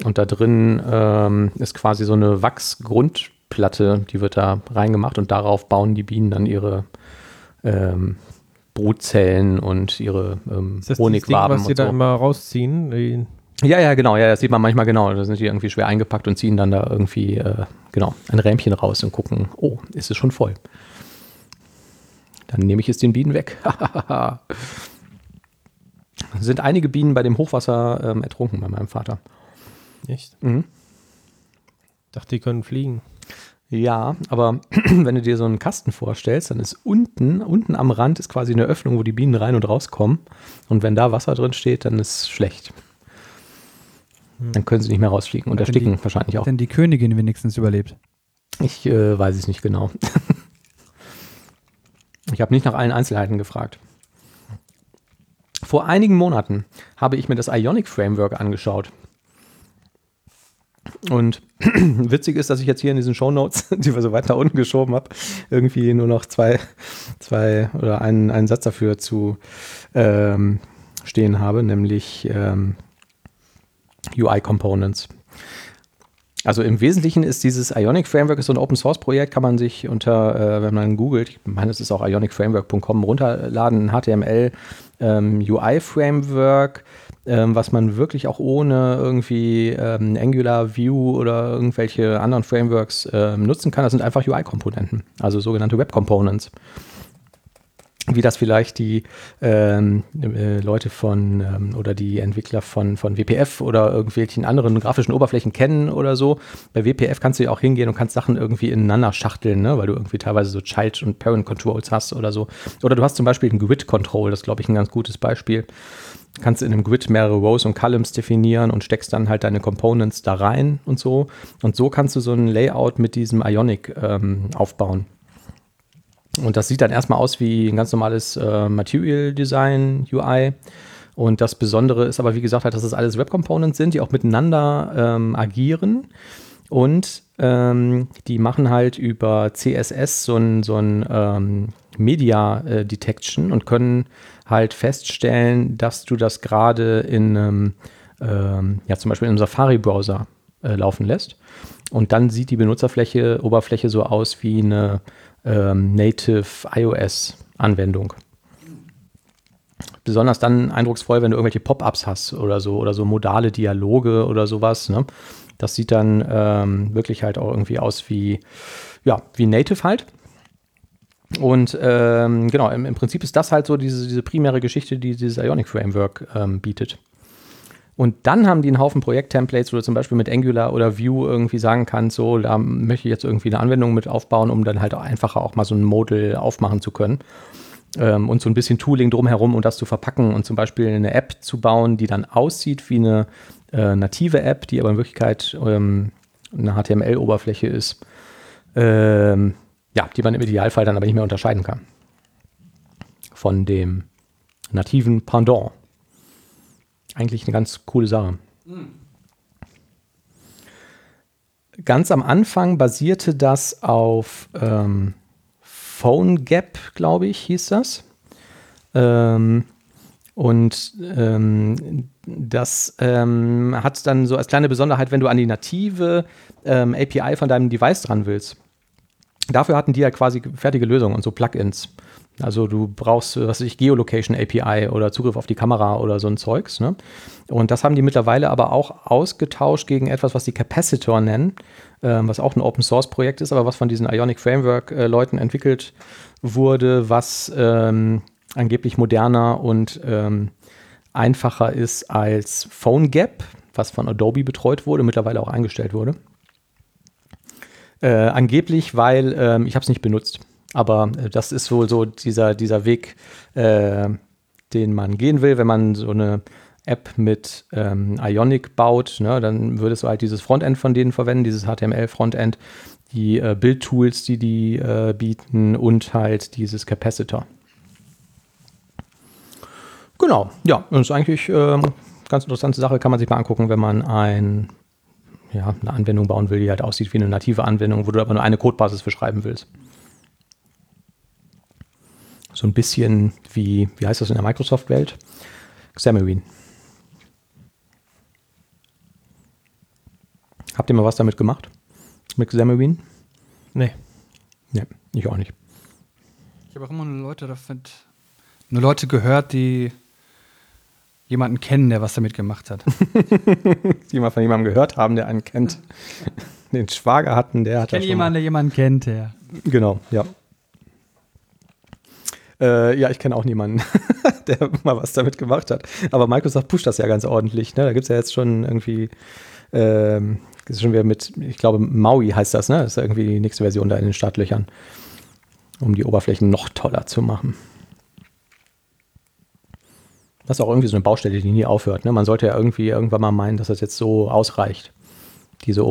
Und da drin ähm, ist quasi so eine Wachsgrundplatte, die wird da reingemacht und darauf bauen die Bienen dann ihre ähm, Brutzellen und ihre ähm, Ist das Honigwaben was sie und da so. immer rausziehen? Die- Ja, ja, genau, ja, das sieht man manchmal genau. Da sind die irgendwie schwer eingepackt und ziehen dann da irgendwie, äh, genau, ein Rähmchen raus und gucken, oh, ist es schon voll. Dann nehme ich es den Bienen weg. *laughs* sind einige Bienen bei dem Hochwasser ähm, ertrunken bei meinem Vater. Echt? Mhm. Dachte, die können fliegen. Ja, aber *clears throat* wenn du dir so einen Kasten vorstellst, dann ist unten, unten am Rand ist quasi eine Öffnung, wo die Bienen rein und rauskommen. Und wenn da Wasser drin steht, dann ist es schlecht. Dann können sie nicht mehr rausfliegen und ersticken die- wahrscheinlich auch. Denn die Königin wenigstens überlebt. Ich äh, weiß es nicht genau. *laughs* ich habe nicht nach allen Einzelheiten gefragt. Vor einigen Monaten habe ich mir das Ionic Framework angeschaut. Und *clears throat* witzig ist, dass ich jetzt hier in diesen Shownotes, *laughs* die wir so weit nach unten geschoben habe, irgendwie nur noch zwei, zwei oder einen, einen Satz dafür zu ähm, stehen habe, nämlich ähm, UI Components. Also im Wesentlichen ist dieses Ionic Framework so ein Open Source Projekt, kann man sich unter, äh, wenn man googelt, ich meine, es ist auch ionicframework.com runterladen, ein HTML ähm, UI Framework, ähm, was man wirklich auch ohne irgendwie ähm, Angular, Vue oder irgendwelche anderen Frameworks ähm, nutzen kann. Das sind einfach UI-Komponenten, also sogenannte Web Components wie das vielleicht die ähm, äh, Leute von ähm, oder die Entwickler von, von WPF oder irgendwelchen anderen grafischen Oberflächen kennen oder so. Bei WPF kannst du ja auch hingehen und kannst Sachen irgendwie ineinander schachteln, ne? weil du irgendwie teilweise so Child- und Parent-Controls hast oder so. Oder du hast zum Beispiel ein Grid-Control, das glaube ich, ein ganz gutes Beispiel. Kannst in einem Grid mehrere Rows und Columns definieren und steckst dann halt deine Components da rein und so. Und so kannst du so ein Layout mit diesem Ionic ähm, aufbauen. Und das sieht dann erstmal aus wie ein ganz normales äh, Material Design UI. Und das Besondere ist aber, wie gesagt, halt, dass es alles Web Components sind, die auch miteinander ähm, agieren. Und ähm, die machen halt über CSS so ein, so ein ähm, Media äh, Detection und können halt feststellen, dass du das gerade in einem, ähm, ja, zum Beispiel in einem Safari-Browser äh, laufen lässt. Und dann sieht die Benutzerfläche, Oberfläche so aus wie eine ähm, Native iOS-Anwendung. Besonders dann eindrucksvoll, wenn du irgendwelche Pop-ups hast oder so oder so modale Dialoge oder sowas. Ne? Das sieht dann ähm, wirklich halt auch irgendwie aus wie, ja, wie Native halt. Und ähm, genau, im, im Prinzip ist das halt so diese, diese primäre Geschichte, die dieses Ionic Framework ähm, bietet. Und dann haben die einen Haufen Projekt-Templates, wo du zum Beispiel mit Angular oder Vue irgendwie sagen kannst, so, da möchte ich jetzt irgendwie eine Anwendung mit aufbauen, um dann halt einfacher auch mal so ein Model aufmachen zu können. Ähm, und so ein bisschen Tooling drumherum und das zu verpacken und zum Beispiel eine App zu bauen, die dann aussieht wie eine äh, native App, die aber in Wirklichkeit ähm, eine HTML-Oberfläche ist. Ähm, ja, die man im Idealfall dann aber nicht mehr unterscheiden kann. Von dem nativen Pendant. Eigentlich eine ganz coole Sache. Ganz am Anfang basierte das auf ähm, PhoneGap, glaube ich, hieß das. Ähm, und ähm, das ähm, hat dann so als kleine Besonderheit, wenn du an die native ähm, API von deinem Device dran willst. Dafür hatten die ja quasi fertige Lösungen und so Plugins. Also du brauchst, was weiß ich, Geolocation API oder Zugriff auf die Kamera oder so ein Zeugs. Ne? Und das haben die mittlerweile aber auch ausgetauscht gegen etwas, was die Capacitor nennen, ähm, was auch ein Open Source Projekt ist, aber was von diesen Ionic Framework äh, Leuten entwickelt wurde, was ähm, angeblich moderner und ähm, einfacher ist als PhoneGap, was von Adobe betreut wurde, mittlerweile auch eingestellt wurde. Äh, angeblich, weil ähm, ich habe es nicht benutzt. Aber äh, das ist wohl so dieser, dieser Weg, äh, den man gehen will, wenn man so eine App mit ähm, Ionic baut, ne, dann würdest du halt dieses Frontend von denen verwenden, dieses HTML-Frontend, die äh, Bildtools, die die äh, bieten und halt dieses Capacitor. Genau, ja, das ist eigentlich ähm, ganz interessante Sache, kann man sich mal angucken, wenn man ein, ja, eine Anwendung bauen will, die halt aussieht wie eine native Anwendung, wo du aber nur eine Codebasis für schreiben willst. So ein bisschen wie, wie heißt das in der Microsoft-Welt? Xamarin. Habt ihr mal was damit gemacht? Mit Xamarin? Nee. Nee, ich auch nicht. Ich habe auch immer nur Leute davon, nur Leute gehört, die jemanden kennen, der was damit gemacht hat. *laughs* die mal von jemandem gehört haben, der einen kennt. Den Schwager hatten, der hat Ich kenne jemanden, der jemanden kennt, der. Genau, ja. Äh, ja, ich kenne auch niemanden, *laughs* der mal was damit gemacht hat. Aber Microsoft pusht das ja ganz ordentlich. Ne? Da gibt es ja jetzt schon irgendwie, ähm, ist schon wieder mit, ich glaube, Maui heißt das, ne? Das ist irgendwie die nächste Version da in den Startlöchern, um die Oberflächen noch toller zu machen. Das ist auch irgendwie so eine Baustelle, die nie aufhört. Ne? Man sollte ja irgendwie irgendwann mal meinen, dass das jetzt so ausreicht, diese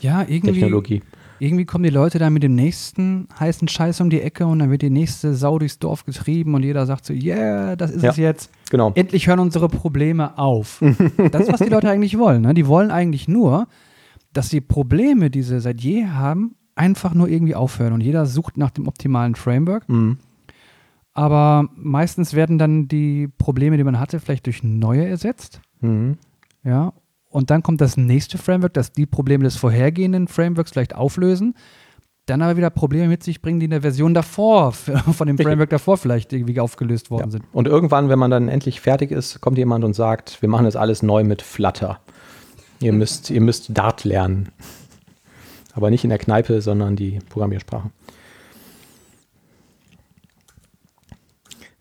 Ja, irgendwie, Oberflächentechnologie. Irgendwie kommen die Leute dann mit dem nächsten heißen Scheiß um die Ecke und dann wird die nächste Sau durchs Dorf getrieben und jeder sagt so, yeah, das ist Ja. es jetzt. Genau. Endlich hören unsere Probleme auf. *laughs* das ist, was die Leute eigentlich wollen. Ne? Die wollen eigentlich nur, dass die Probleme, die sie seit je haben, einfach nur irgendwie aufhören. Und jeder sucht nach dem optimalen Framework. Mhm. Aber meistens werden dann die Probleme, die man hatte, vielleicht durch neue ersetzt. Mhm. Ja. Und dann kommt das nächste Framework, das die Probleme des vorhergehenden Frameworks vielleicht auflösen. Dann aber wieder Probleme mit sich bringen, die in der Version davor, *laughs* von dem. Framework davor vielleicht irgendwie aufgelöst worden Ja. sind. Und irgendwann, wenn man dann endlich fertig ist, kommt jemand und sagt, wir machen das alles neu mit Flutter. Ihr müsst, ihr müsst Dart lernen. Aber nicht in der Kneipe, sondern die Programmiersprache.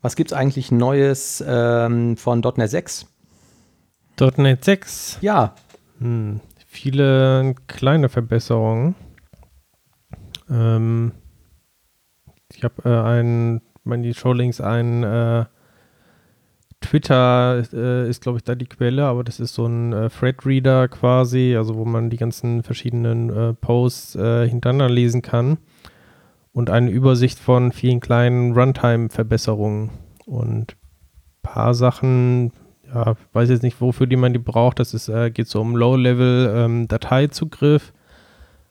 Was gibt es eigentlich Neues ähm, von .NET 6? .NET 6. Ja, Hm, viele kleine Verbesserungen. Ähm, ich habe äh, ein, meine die Showlinks ein äh, Twitter äh, ist glaube ich da die Quelle, aber das ist so ein äh, Thread-Reader quasi, also wo man die ganzen verschiedenen äh, Posts äh, hintereinander lesen kann und eine Übersicht von vielen kleinen Runtime-Verbesserungen und paar Sachen, ja, weiß jetzt nicht, wofür die man die braucht. Das ist, äh, geht so um Low-Level-Dateizugriff.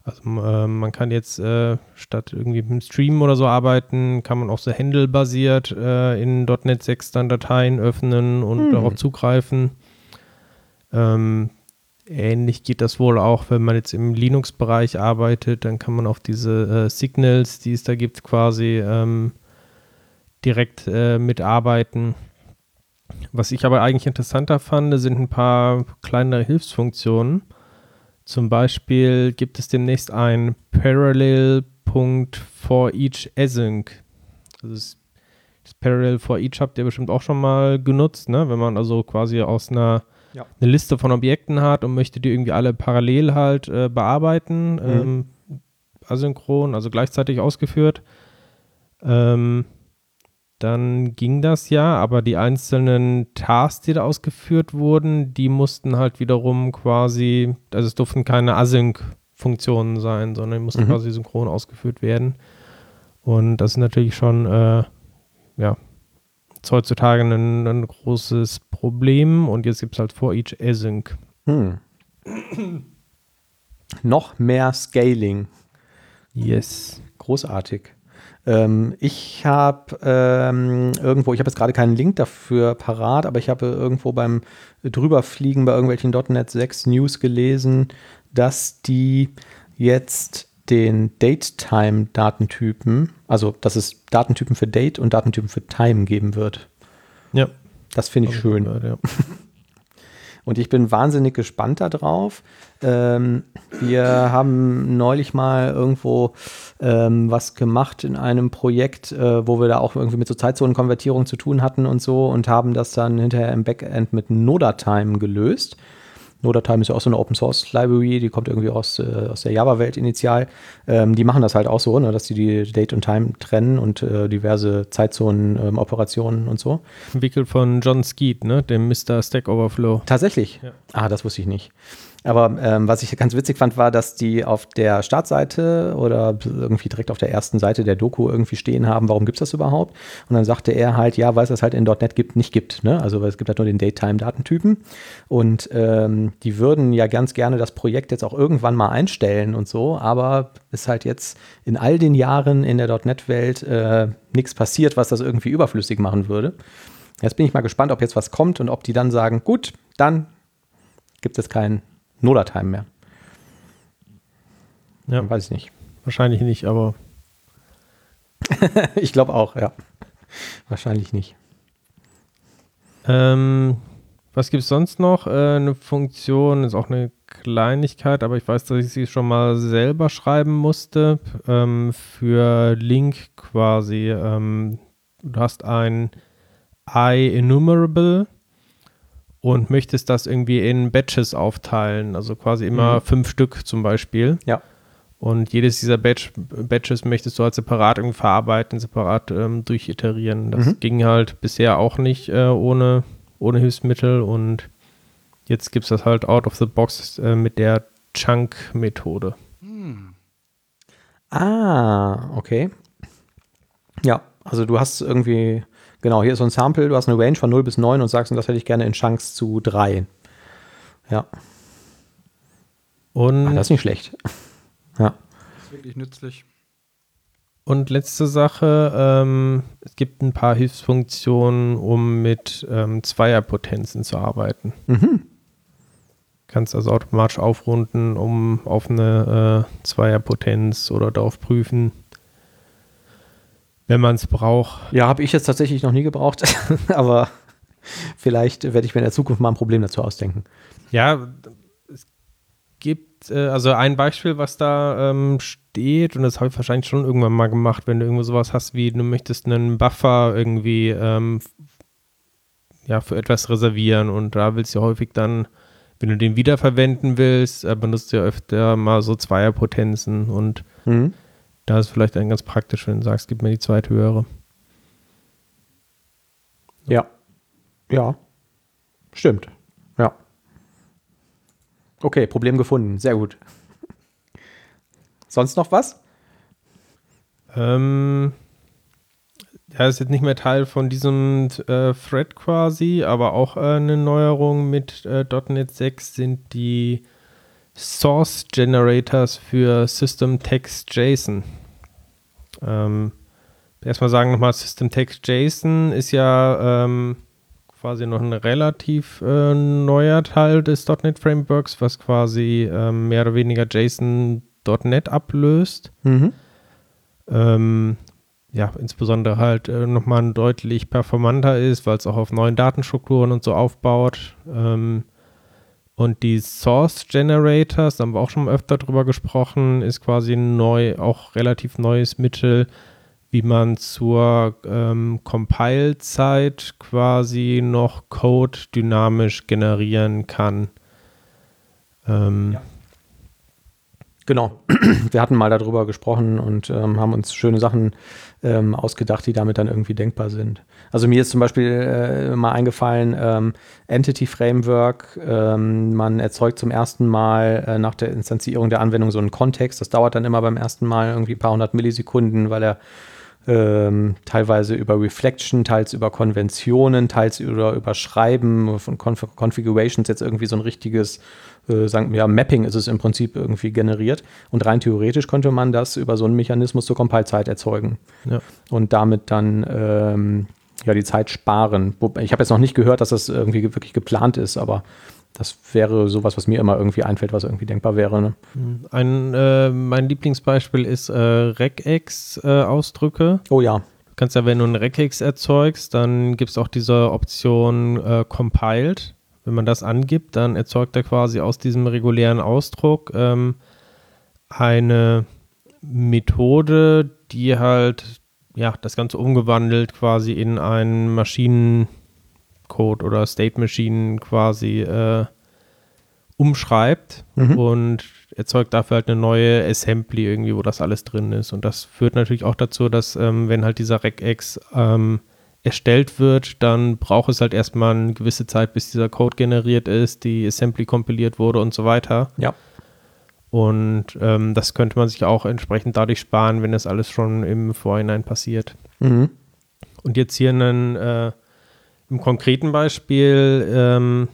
also ähm, man kann jetzt äh, statt irgendwie mit dem Stream oder so arbeiten, kann man auch so Handle-basiert äh, in .NET 6 dann Dateien öffnen und Hm. darauf zugreifen. Ähm, ähnlich geht das wohl auch, wenn man jetzt im Linux-Bereich arbeitet, dann kann man auf diese äh, Signals, die es da gibt, quasi ähm, direkt äh, mitarbeiten. Was ich aber eigentlich interessanter fand, sind ein paar kleinere Hilfsfunktionen. Zum Beispiel gibt es demnächst ein Parallel.forEach for each async. Also das, das Parallel for each habt ihr bestimmt auch schon mal genutzt, ne? Wenn man also quasi aus einer Ja. eine Liste von Objekten hat und möchte die irgendwie alle parallel halt äh, bearbeiten, ähm, asynchron, also gleichzeitig ausgeführt. Ähm, dann ging das ja, aber die einzelnen Tasks, die da ausgeführt wurden, die mussten halt wiederum quasi, also es durften keine Async-Funktionen sein, sondern die mussten Mhm. quasi synchron ausgeführt werden. Und das ist natürlich schon, äh, ja, ist heutzutage ein, ein großes Problem und jetzt gibt es halt for each Async. hm. noch mehr Scaling. Yes. Großartig. Ähm, ich habe ähm, irgendwo, ich habe jetzt gerade keinen Link dafür parat, aber ich habe irgendwo beim drüberfliegen bei irgendwelchen .NET 6 News gelesen, dass die jetzt den Date-Time-Datentypen, also dass es Datentypen für Date und Datentypen für Time geben wird. Ja. Das finde ich schön. Ja. *laughs* Und ich bin wahnsinnig gespannt darauf. Ähm, wir haben neulich mal irgendwo ähm, was gemacht in einem Projekt, äh, wo wir da auch irgendwie mit so Zeitzonenkonvertierung zu tun hatten und so und haben das dann hinterher im Backend mit Nodatime gelöst. Nodatime ist ja auch so eine Open Source Library, die kommt irgendwie aus, äh, aus der Java-Welt initial. Ähm, die machen das halt auch so, ne, dass die die Date und Time trennen und äh, diverse Zeitzonen-Operationen ähm, und so. Entwickelt von John Skeet, ne, dem Mr. Stack Overflow. Tatsächlich? Ja. Ah, das wusste ich nicht. Aber ähm, was ich ganz witzig fand, war, dass die auf der Startseite oder irgendwie direkt auf der ersten Seite der Doku irgendwie stehen haben, warum gibt es das überhaupt? Und dann sagte er halt, ja, weil es das halt in .NET gibt, nicht gibt. Ne? Also es gibt halt nur den Datetime-Datentypen. Und ähm, die würden ja ganz gerne das Projekt jetzt auch irgendwann mal einstellen und so, aber ist halt jetzt in all den Jahren in der .NET-Welt äh, nichts passiert, was das irgendwie überflüssig machen würde. Jetzt bin ich mal gespannt, ob jetzt was kommt und ob die dann sagen, gut, dann gibt es keinen Nuller-Time mehr. Ja. Weiß ich nicht. Wahrscheinlich nicht, aber. *laughs* ich glaube auch, ja. Wahrscheinlich nicht. Ähm, was gibt es sonst noch? Äh, eine Funktion ist auch eine Kleinigkeit, aber ich weiß, dass ich sie schon mal selber schreiben musste. Ähm, für Link quasi. Ähm, du hast ein I-Enumerable und möchtest das irgendwie in Batches aufteilen, also quasi immer mhm. fünf Stück zum Beispiel. Ja. Und jedes dieser Batch, Batches möchtest du halt separat irgendwie verarbeiten, separat ähm, durchiterieren. Das mhm. ging halt bisher auch nicht äh, ohne, ohne Hilfsmittel und jetzt gibt es das halt out of the box äh, mit der Chunk-Methode. Hm. Ah, okay. Ja, also du hast irgendwie Genau, hier ist so ein Sample, du hast eine Range von 0 bis 9 und sagst, und das hätte ich gerne in Chunks zu 3. Ja. Und ah, das ist nicht schlecht. *laughs* ja. Das ist wirklich nützlich. Und letzte Sache, ähm, es gibt ein paar Hilfsfunktionen, um mit ähm, Zweierpotenzen zu arbeiten. Mhm. Kannst also automatisch aufrunden, um auf eine äh, Zweierpotenz oder darauf prüfen, wenn man es braucht. Ja, habe ich jetzt tatsächlich noch nie gebraucht, *laughs* aber vielleicht werde ich mir in der Zukunft mal ein Problem dazu ausdenken. Ja, es gibt äh, also ein Beispiel, was da ähm, steht, und das habe ich wahrscheinlich schon irgendwann mal gemacht, wenn du irgendwo sowas hast wie, du möchtest einen Buffer irgendwie ähm, ja, für etwas reservieren und da willst du häufig dann, wenn du den wiederverwenden willst, äh, benutzt du ja öfter mal so Zweierpotenzen und mhm da ist vielleicht dann ganz praktisch, wenn du sagst, gib mir die zweite höhere. Ja. Ja. Stimmt. Ja. Okay, Problem gefunden. Sehr gut. Sonst noch was? Ähm, ja, ist jetzt nicht mehr Teil von diesem äh, Thread quasi, aber auch äh, eine Neuerung mit äh, .NET 6 sind die Source Generators für System Text JSON. Ähm, erstmal sagen nochmal, System Text JSON ist ja ähm, quasi noch ein relativ äh, neuer Teil des .NET Frameworks, was quasi ähm, mehr oder weniger JSON.NET ablöst. Mhm. Ähm, ja, insbesondere halt äh, nochmal deutlich performanter ist, weil es auch auf neuen Datenstrukturen und so aufbaut. Ähm, und die Source Generators, da haben wir auch schon öfter drüber gesprochen, ist quasi neu, auch relativ neues Mittel, wie man zur ähm, Compile-Zeit quasi noch Code dynamisch generieren kann. Ähm, ja. Genau. *clears throat* Wir hatten mal darüber gesprochen und ähm, haben uns schöne Sachen ähm, ausgedacht, die damit dann irgendwie denkbar sind. Also mir ist zum Beispiel äh, mal eingefallen, ähm, Entity Framework, ähm, man erzeugt zum ersten Mal äh, nach der Instanzierung der Anwendung so einen Kontext. Das dauert dann immer beim ersten Mal irgendwie ein paar hundert Millisekunden, weil er ähm, teilweise über Reflection, teils über Konventionen, teils über, über Schreiben von Conf Configurations jetzt irgendwie so ein richtiges äh, sagen, ja, Mapping ist es im Prinzip irgendwie generiert. Und rein theoretisch könnte man das über so einen Mechanismus zur Compile-Zeit erzeugen. Ja. Und damit dann ähm, ja, die Zeit sparen. Ich habe jetzt noch nicht gehört, dass das irgendwie wirklich geplant ist, aber das wäre sowas, was mir immer irgendwie einfällt, was irgendwie denkbar wäre. Ne? Ein, äh, mein Lieblingsbeispiel ist äh, Regex-Ausdrücke. Äh, oh ja. Du kannst ja, wenn du ein Regex erzeugst, dann gibt es auch diese Option äh, Compiled. Wenn man das angibt, dann erzeugt er quasi aus diesem regulären Ausdruck ähm, eine Methode, die halt ja das Ganze umgewandelt quasi in einen Maschinencode oder State Machine quasi äh, umschreibt Mhm. und erzeugt dafür halt eine neue Assembly irgendwie, wo das alles drin ist. Und das führt natürlich auch dazu, dass ähm, wenn halt dieser Regex ähm, erstellt wird, dann braucht es halt erstmal eine gewisse Zeit, bis dieser Code generiert ist, die Assembly kompiliert wurde und so weiter. Ja. Und ähm, das könnte man sich auch entsprechend dadurch sparen, wenn das alles schon im Vorhinein passiert. Mhm. Und jetzt hier einen, äh, im konkreten Beispiel ähm,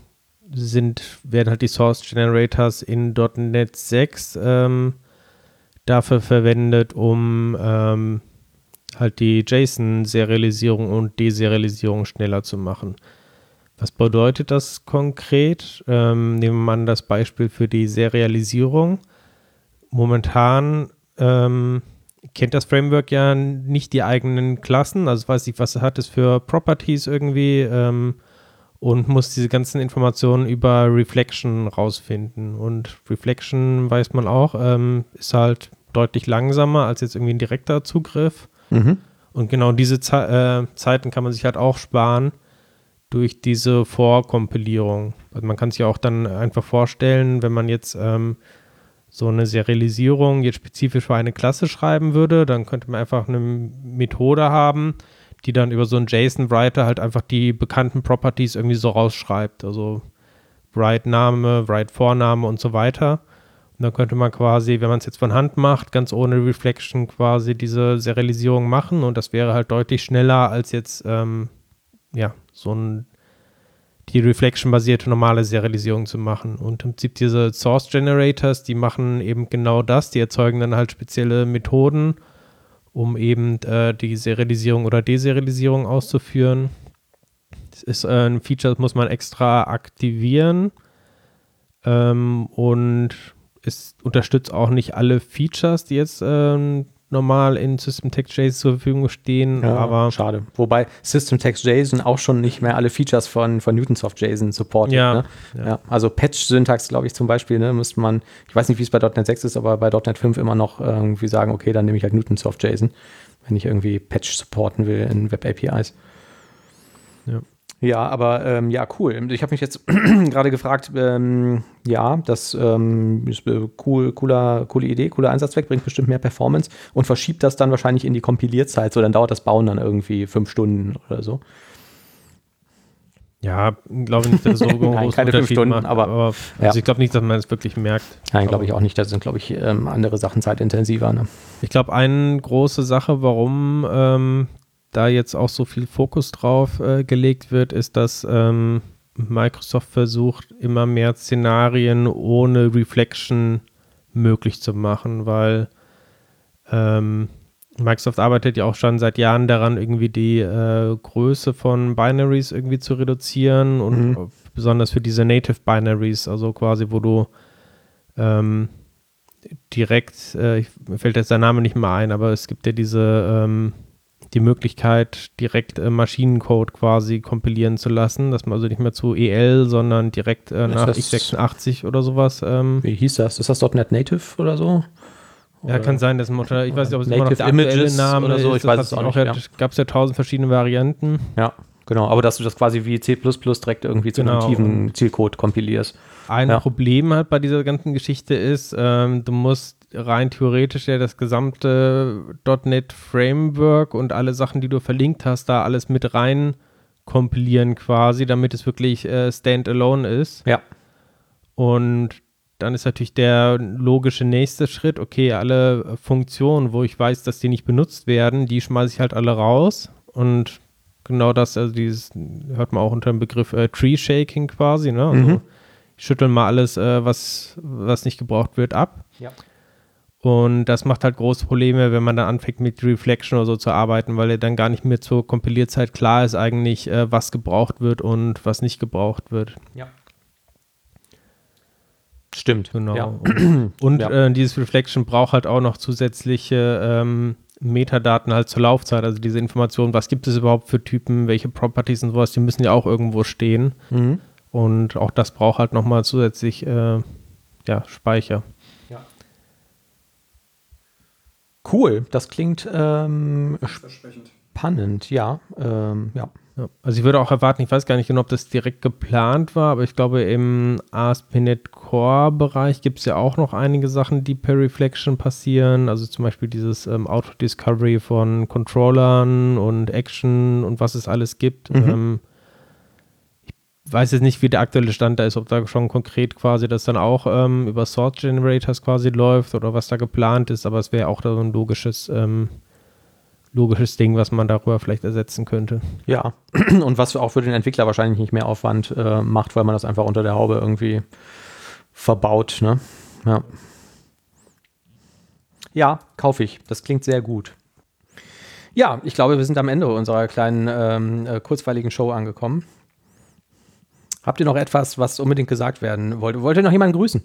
sind, werden halt die Source Generators in .NET 6 ähm, dafür verwendet, um ähm, halt die JSON-Serialisierung und Deserialisierung schneller zu machen. Was bedeutet das konkret? Ähm, nehmen wir mal das Beispiel für die Serialisierung. Momentan ähm, kennt das Framework ja nicht die eigenen Klassen, also weiß nicht, was hat es für Properties irgendwie ähm, und muss diese ganzen Informationen über Reflection rausfinden. Und Reflection, weiß man auch, ähm, ist halt deutlich langsamer als jetzt irgendwie ein direkter Zugriff. Mhm. Und genau diese Ze äh, Zeiten kann man sich halt auch sparen durch diese Vorkompilierung. Also man kann sich auch dann einfach vorstellen, wenn man jetzt ähm, so eine Serialisierung jetzt spezifisch für eine Klasse schreiben würde, dann könnte man einfach eine Methode haben, die dann über so einen JSON-Writer halt einfach die bekannten Properties irgendwie so rausschreibt. Also Write-Name, Write-Vorname und so weiter. Dann könnte man quasi, wenn man es jetzt von Hand macht, ganz ohne Reflection quasi diese Serialisierung machen und das wäre halt deutlich schneller als jetzt ähm, ja, so ein die Reflection-basierte normale Serialisierung zu machen. Und im Prinzip diese Source Generators, die machen eben genau das, die erzeugen dann halt spezielle Methoden, um eben äh, die Serialisierung oder Deserialisierung auszuführen. Das ist äh, ein Feature, das muss man extra aktivieren ähm, und es unterstützt auch nicht alle Features, die jetzt ähm, normal in System-Text-JSON zur Verfügung stehen, Ja, aber schade. Wobei System-Text-JSON auch schon nicht mehr alle Features von, von Newtonsoft-JSON supportet. Ja, ne? ja. ja. Also Patch-Syntax, glaube ich, zum Beispiel, ne, müsste man, ich weiß nicht, wie es bei .NET 6 ist, aber bei .NET 5 immer noch irgendwie sagen, okay, dann nehme ich halt Newtonsoft-JSON, wenn ich irgendwie Patch supporten will in Web-APIs. Ja. Ja, aber ähm, ja, cool. Ich habe mich jetzt *clears throat* gerade gefragt, ähm, ja, das ähm, ist äh, cool, cooler, coole Idee, cooler Einsatzzweck, bringt bestimmt mehr Performance und verschiebt das dann wahrscheinlich in die Kompilierzeit, so dann dauert das Bauen dann irgendwie fünf Stunden oder so. Ja, glaube nicht, dass es so *laughs* einen Nein, keine fünf Stunden, macht, aber- also ja. ich glaube nicht, dass man es wirklich merkt. Nein, glaube ich auch nicht. Da sind, glaube ich, ähm, andere Sachen zeitintensiver. Ne? Ich glaube, eine große Sache, warum ähm, da jetzt auch so viel Fokus drauf äh, gelegt wird, ist, dass ähm, Microsoft versucht, immer mehr Szenarien ohne Reflection möglich zu machen, weil ähm, Microsoft arbeitet ja auch schon seit Jahren daran, irgendwie die äh, Größe von Binaries irgendwie zu reduzieren und Mhm. besonders für diese Native Binaries, also quasi, wo du ähm, direkt, äh, ich, mir fällt jetzt der Name nicht mehr ein, aber es gibt ja diese ähm, die Möglichkeit, direkt äh, Maschinencode quasi kompilieren zu lassen, dass man also nicht mehr zu EL, sondern direkt äh, nach das- x86 oder sowas. Ähm, Wie hieß das? Ist das .NET Native oder so? ja, kann sein, dass Mutter, ich weiß nicht, ob es immer noch der Images Name oder so, ist. ich weiß es auch nicht, ja, Gab es ja tausend verschiedene Varianten. Ja, genau. Aber dass du das quasi wie C direkt irgendwie zu einem Genau. tiefen Zielcode kompilierst. Ein Ja. Problem halt bei dieser ganzen Geschichte ist, ähm, du musst rein theoretisch ja das gesamte .NET Framework und alle Sachen, die du verlinkt hast, da alles mit rein kompilieren quasi, damit es wirklich äh, standalone ist. Ja. Und dann ist natürlich der logische nächste Schritt, okay, alle Funktionen, wo ich weiß, dass die nicht benutzt werden, die schmeiße ich halt alle raus. Und genau das, also dieses, hört man auch unter dem Begriff äh, Tree Shaking quasi, ne? Also Mhm. ich schüttel mal alles, äh, was, was nicht gebraucht wird, ab. Ja. Und das macht halt große Probleme, wenn man dann anfängt mit Reflection oder so zu arbeiten, weil ja dann gar nicht mehr zur Kompilierzeit klar ist eigentlich, äh, was gebraucht wird und was nicht gebraucht wird. Stimmt. Genau. Ja. Und, und Ja. äh, dieses Reflection braucht halt auch noch zusätzliche ähm, Metadaten halt zur Laufzeit, also diese Informationen, was gibt es überhaupt für Typen, welche Properties und sowas, die müssen ja auch irgendwo stehen. Mhm. Und auch das braucht halt nochmal zusätzlich äh, ja, Speicher. Cool. Das klingt ähm, Spannend, ja. Ähm, ja. Ja, also ich würde auch erwarten, ich weiß gar nicht genau, ob das direkt geplant war, aber ich glaube im ASP.NET Core-Bereich gibt es ja auch noch einige Sachen, die per Reflection passieren. Also zum Beispiel dieses ähm, Auto-Discovery von Controllern und Action und was es alles gibt. Mhm. Ähm, weiß jetzt nicht, wie der aktuelle Stand da ist, ob da schon konkret quasi das dann auch ähm, über Sort Generators quasi läuft oder was da geplant ist, aber es wäre auch da so ein logisches ähm, logisches Ding, was man darüber vielleicht ersetzen könnte. Ja, *clears throat* und was auch für den Entwickler wahrscheinlich nicht mehr Aufwand äh, macht, weil man das einfach unter der Haube irgendwie verbaut. Ne? Ja. ja, kaufe ich. Das klingt sehr gut. Ja, ich glaube, wir sind am Ende unserer kleinen ähm, äh, kurzweiligen Show angekommen. Habt ihr noch etwas, was unbedingt gesagt werden wollte? Wollt ihr noch jemanden grüßen?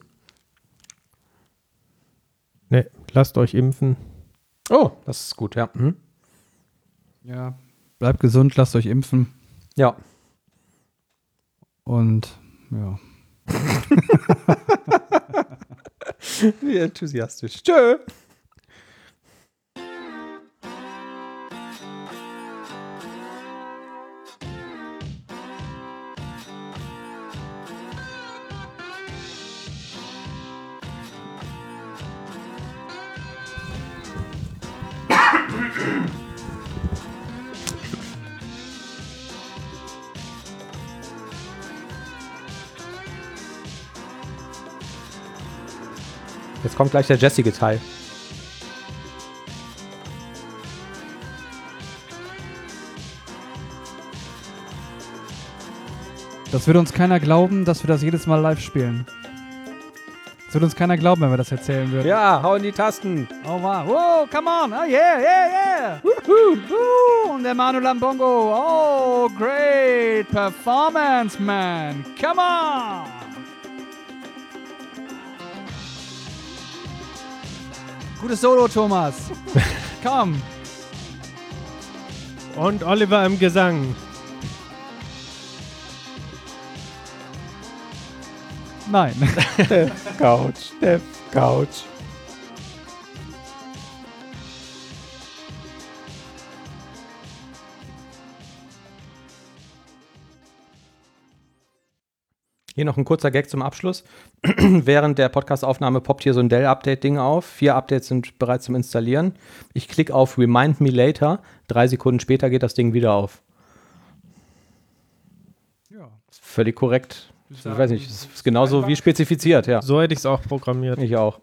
Ne, lasst euch impfen. Oh, das ist gut, ja. Mhm. Ja. Bleibt gesund, lasst euch impfen Ja. und ja. *laughs* Wie enthusiastisch. Tschö. Kommt gleich der jessige Teil. Das würde uns keiner glauben, dass wir das jedes Mal live spielen. Das würde uns keiner glauben, wenn wir das erzählen würden. Ja, hau in die Tasten. Oh wow, wow, come on, oh yeah, yeah, yeah. Woohoo, woo. Und der Manu Lambongo, oh great performance, man, come on. Gutes Solo, Thomas. *laughs* Komm. Und Oliver im Gesang. Nein. *laughs* Couch, Dev Couch. Hier noch ein kurzer Gag zum Abschluss. *clears throat* Während der Podcastaufnahme poppt hier so ein Dell-Update-Ding auf. Vier Updates sind bereits zum Installieren. Ich klicke auf Remind Me Later. Drei Sekunden später geht das Ding wieder auf. Ja. Völlig korrekt. Ich weiß nicht, es ist genauso wie spezifiziert, ja. So hätte ich es auch programmiert. Ich auch.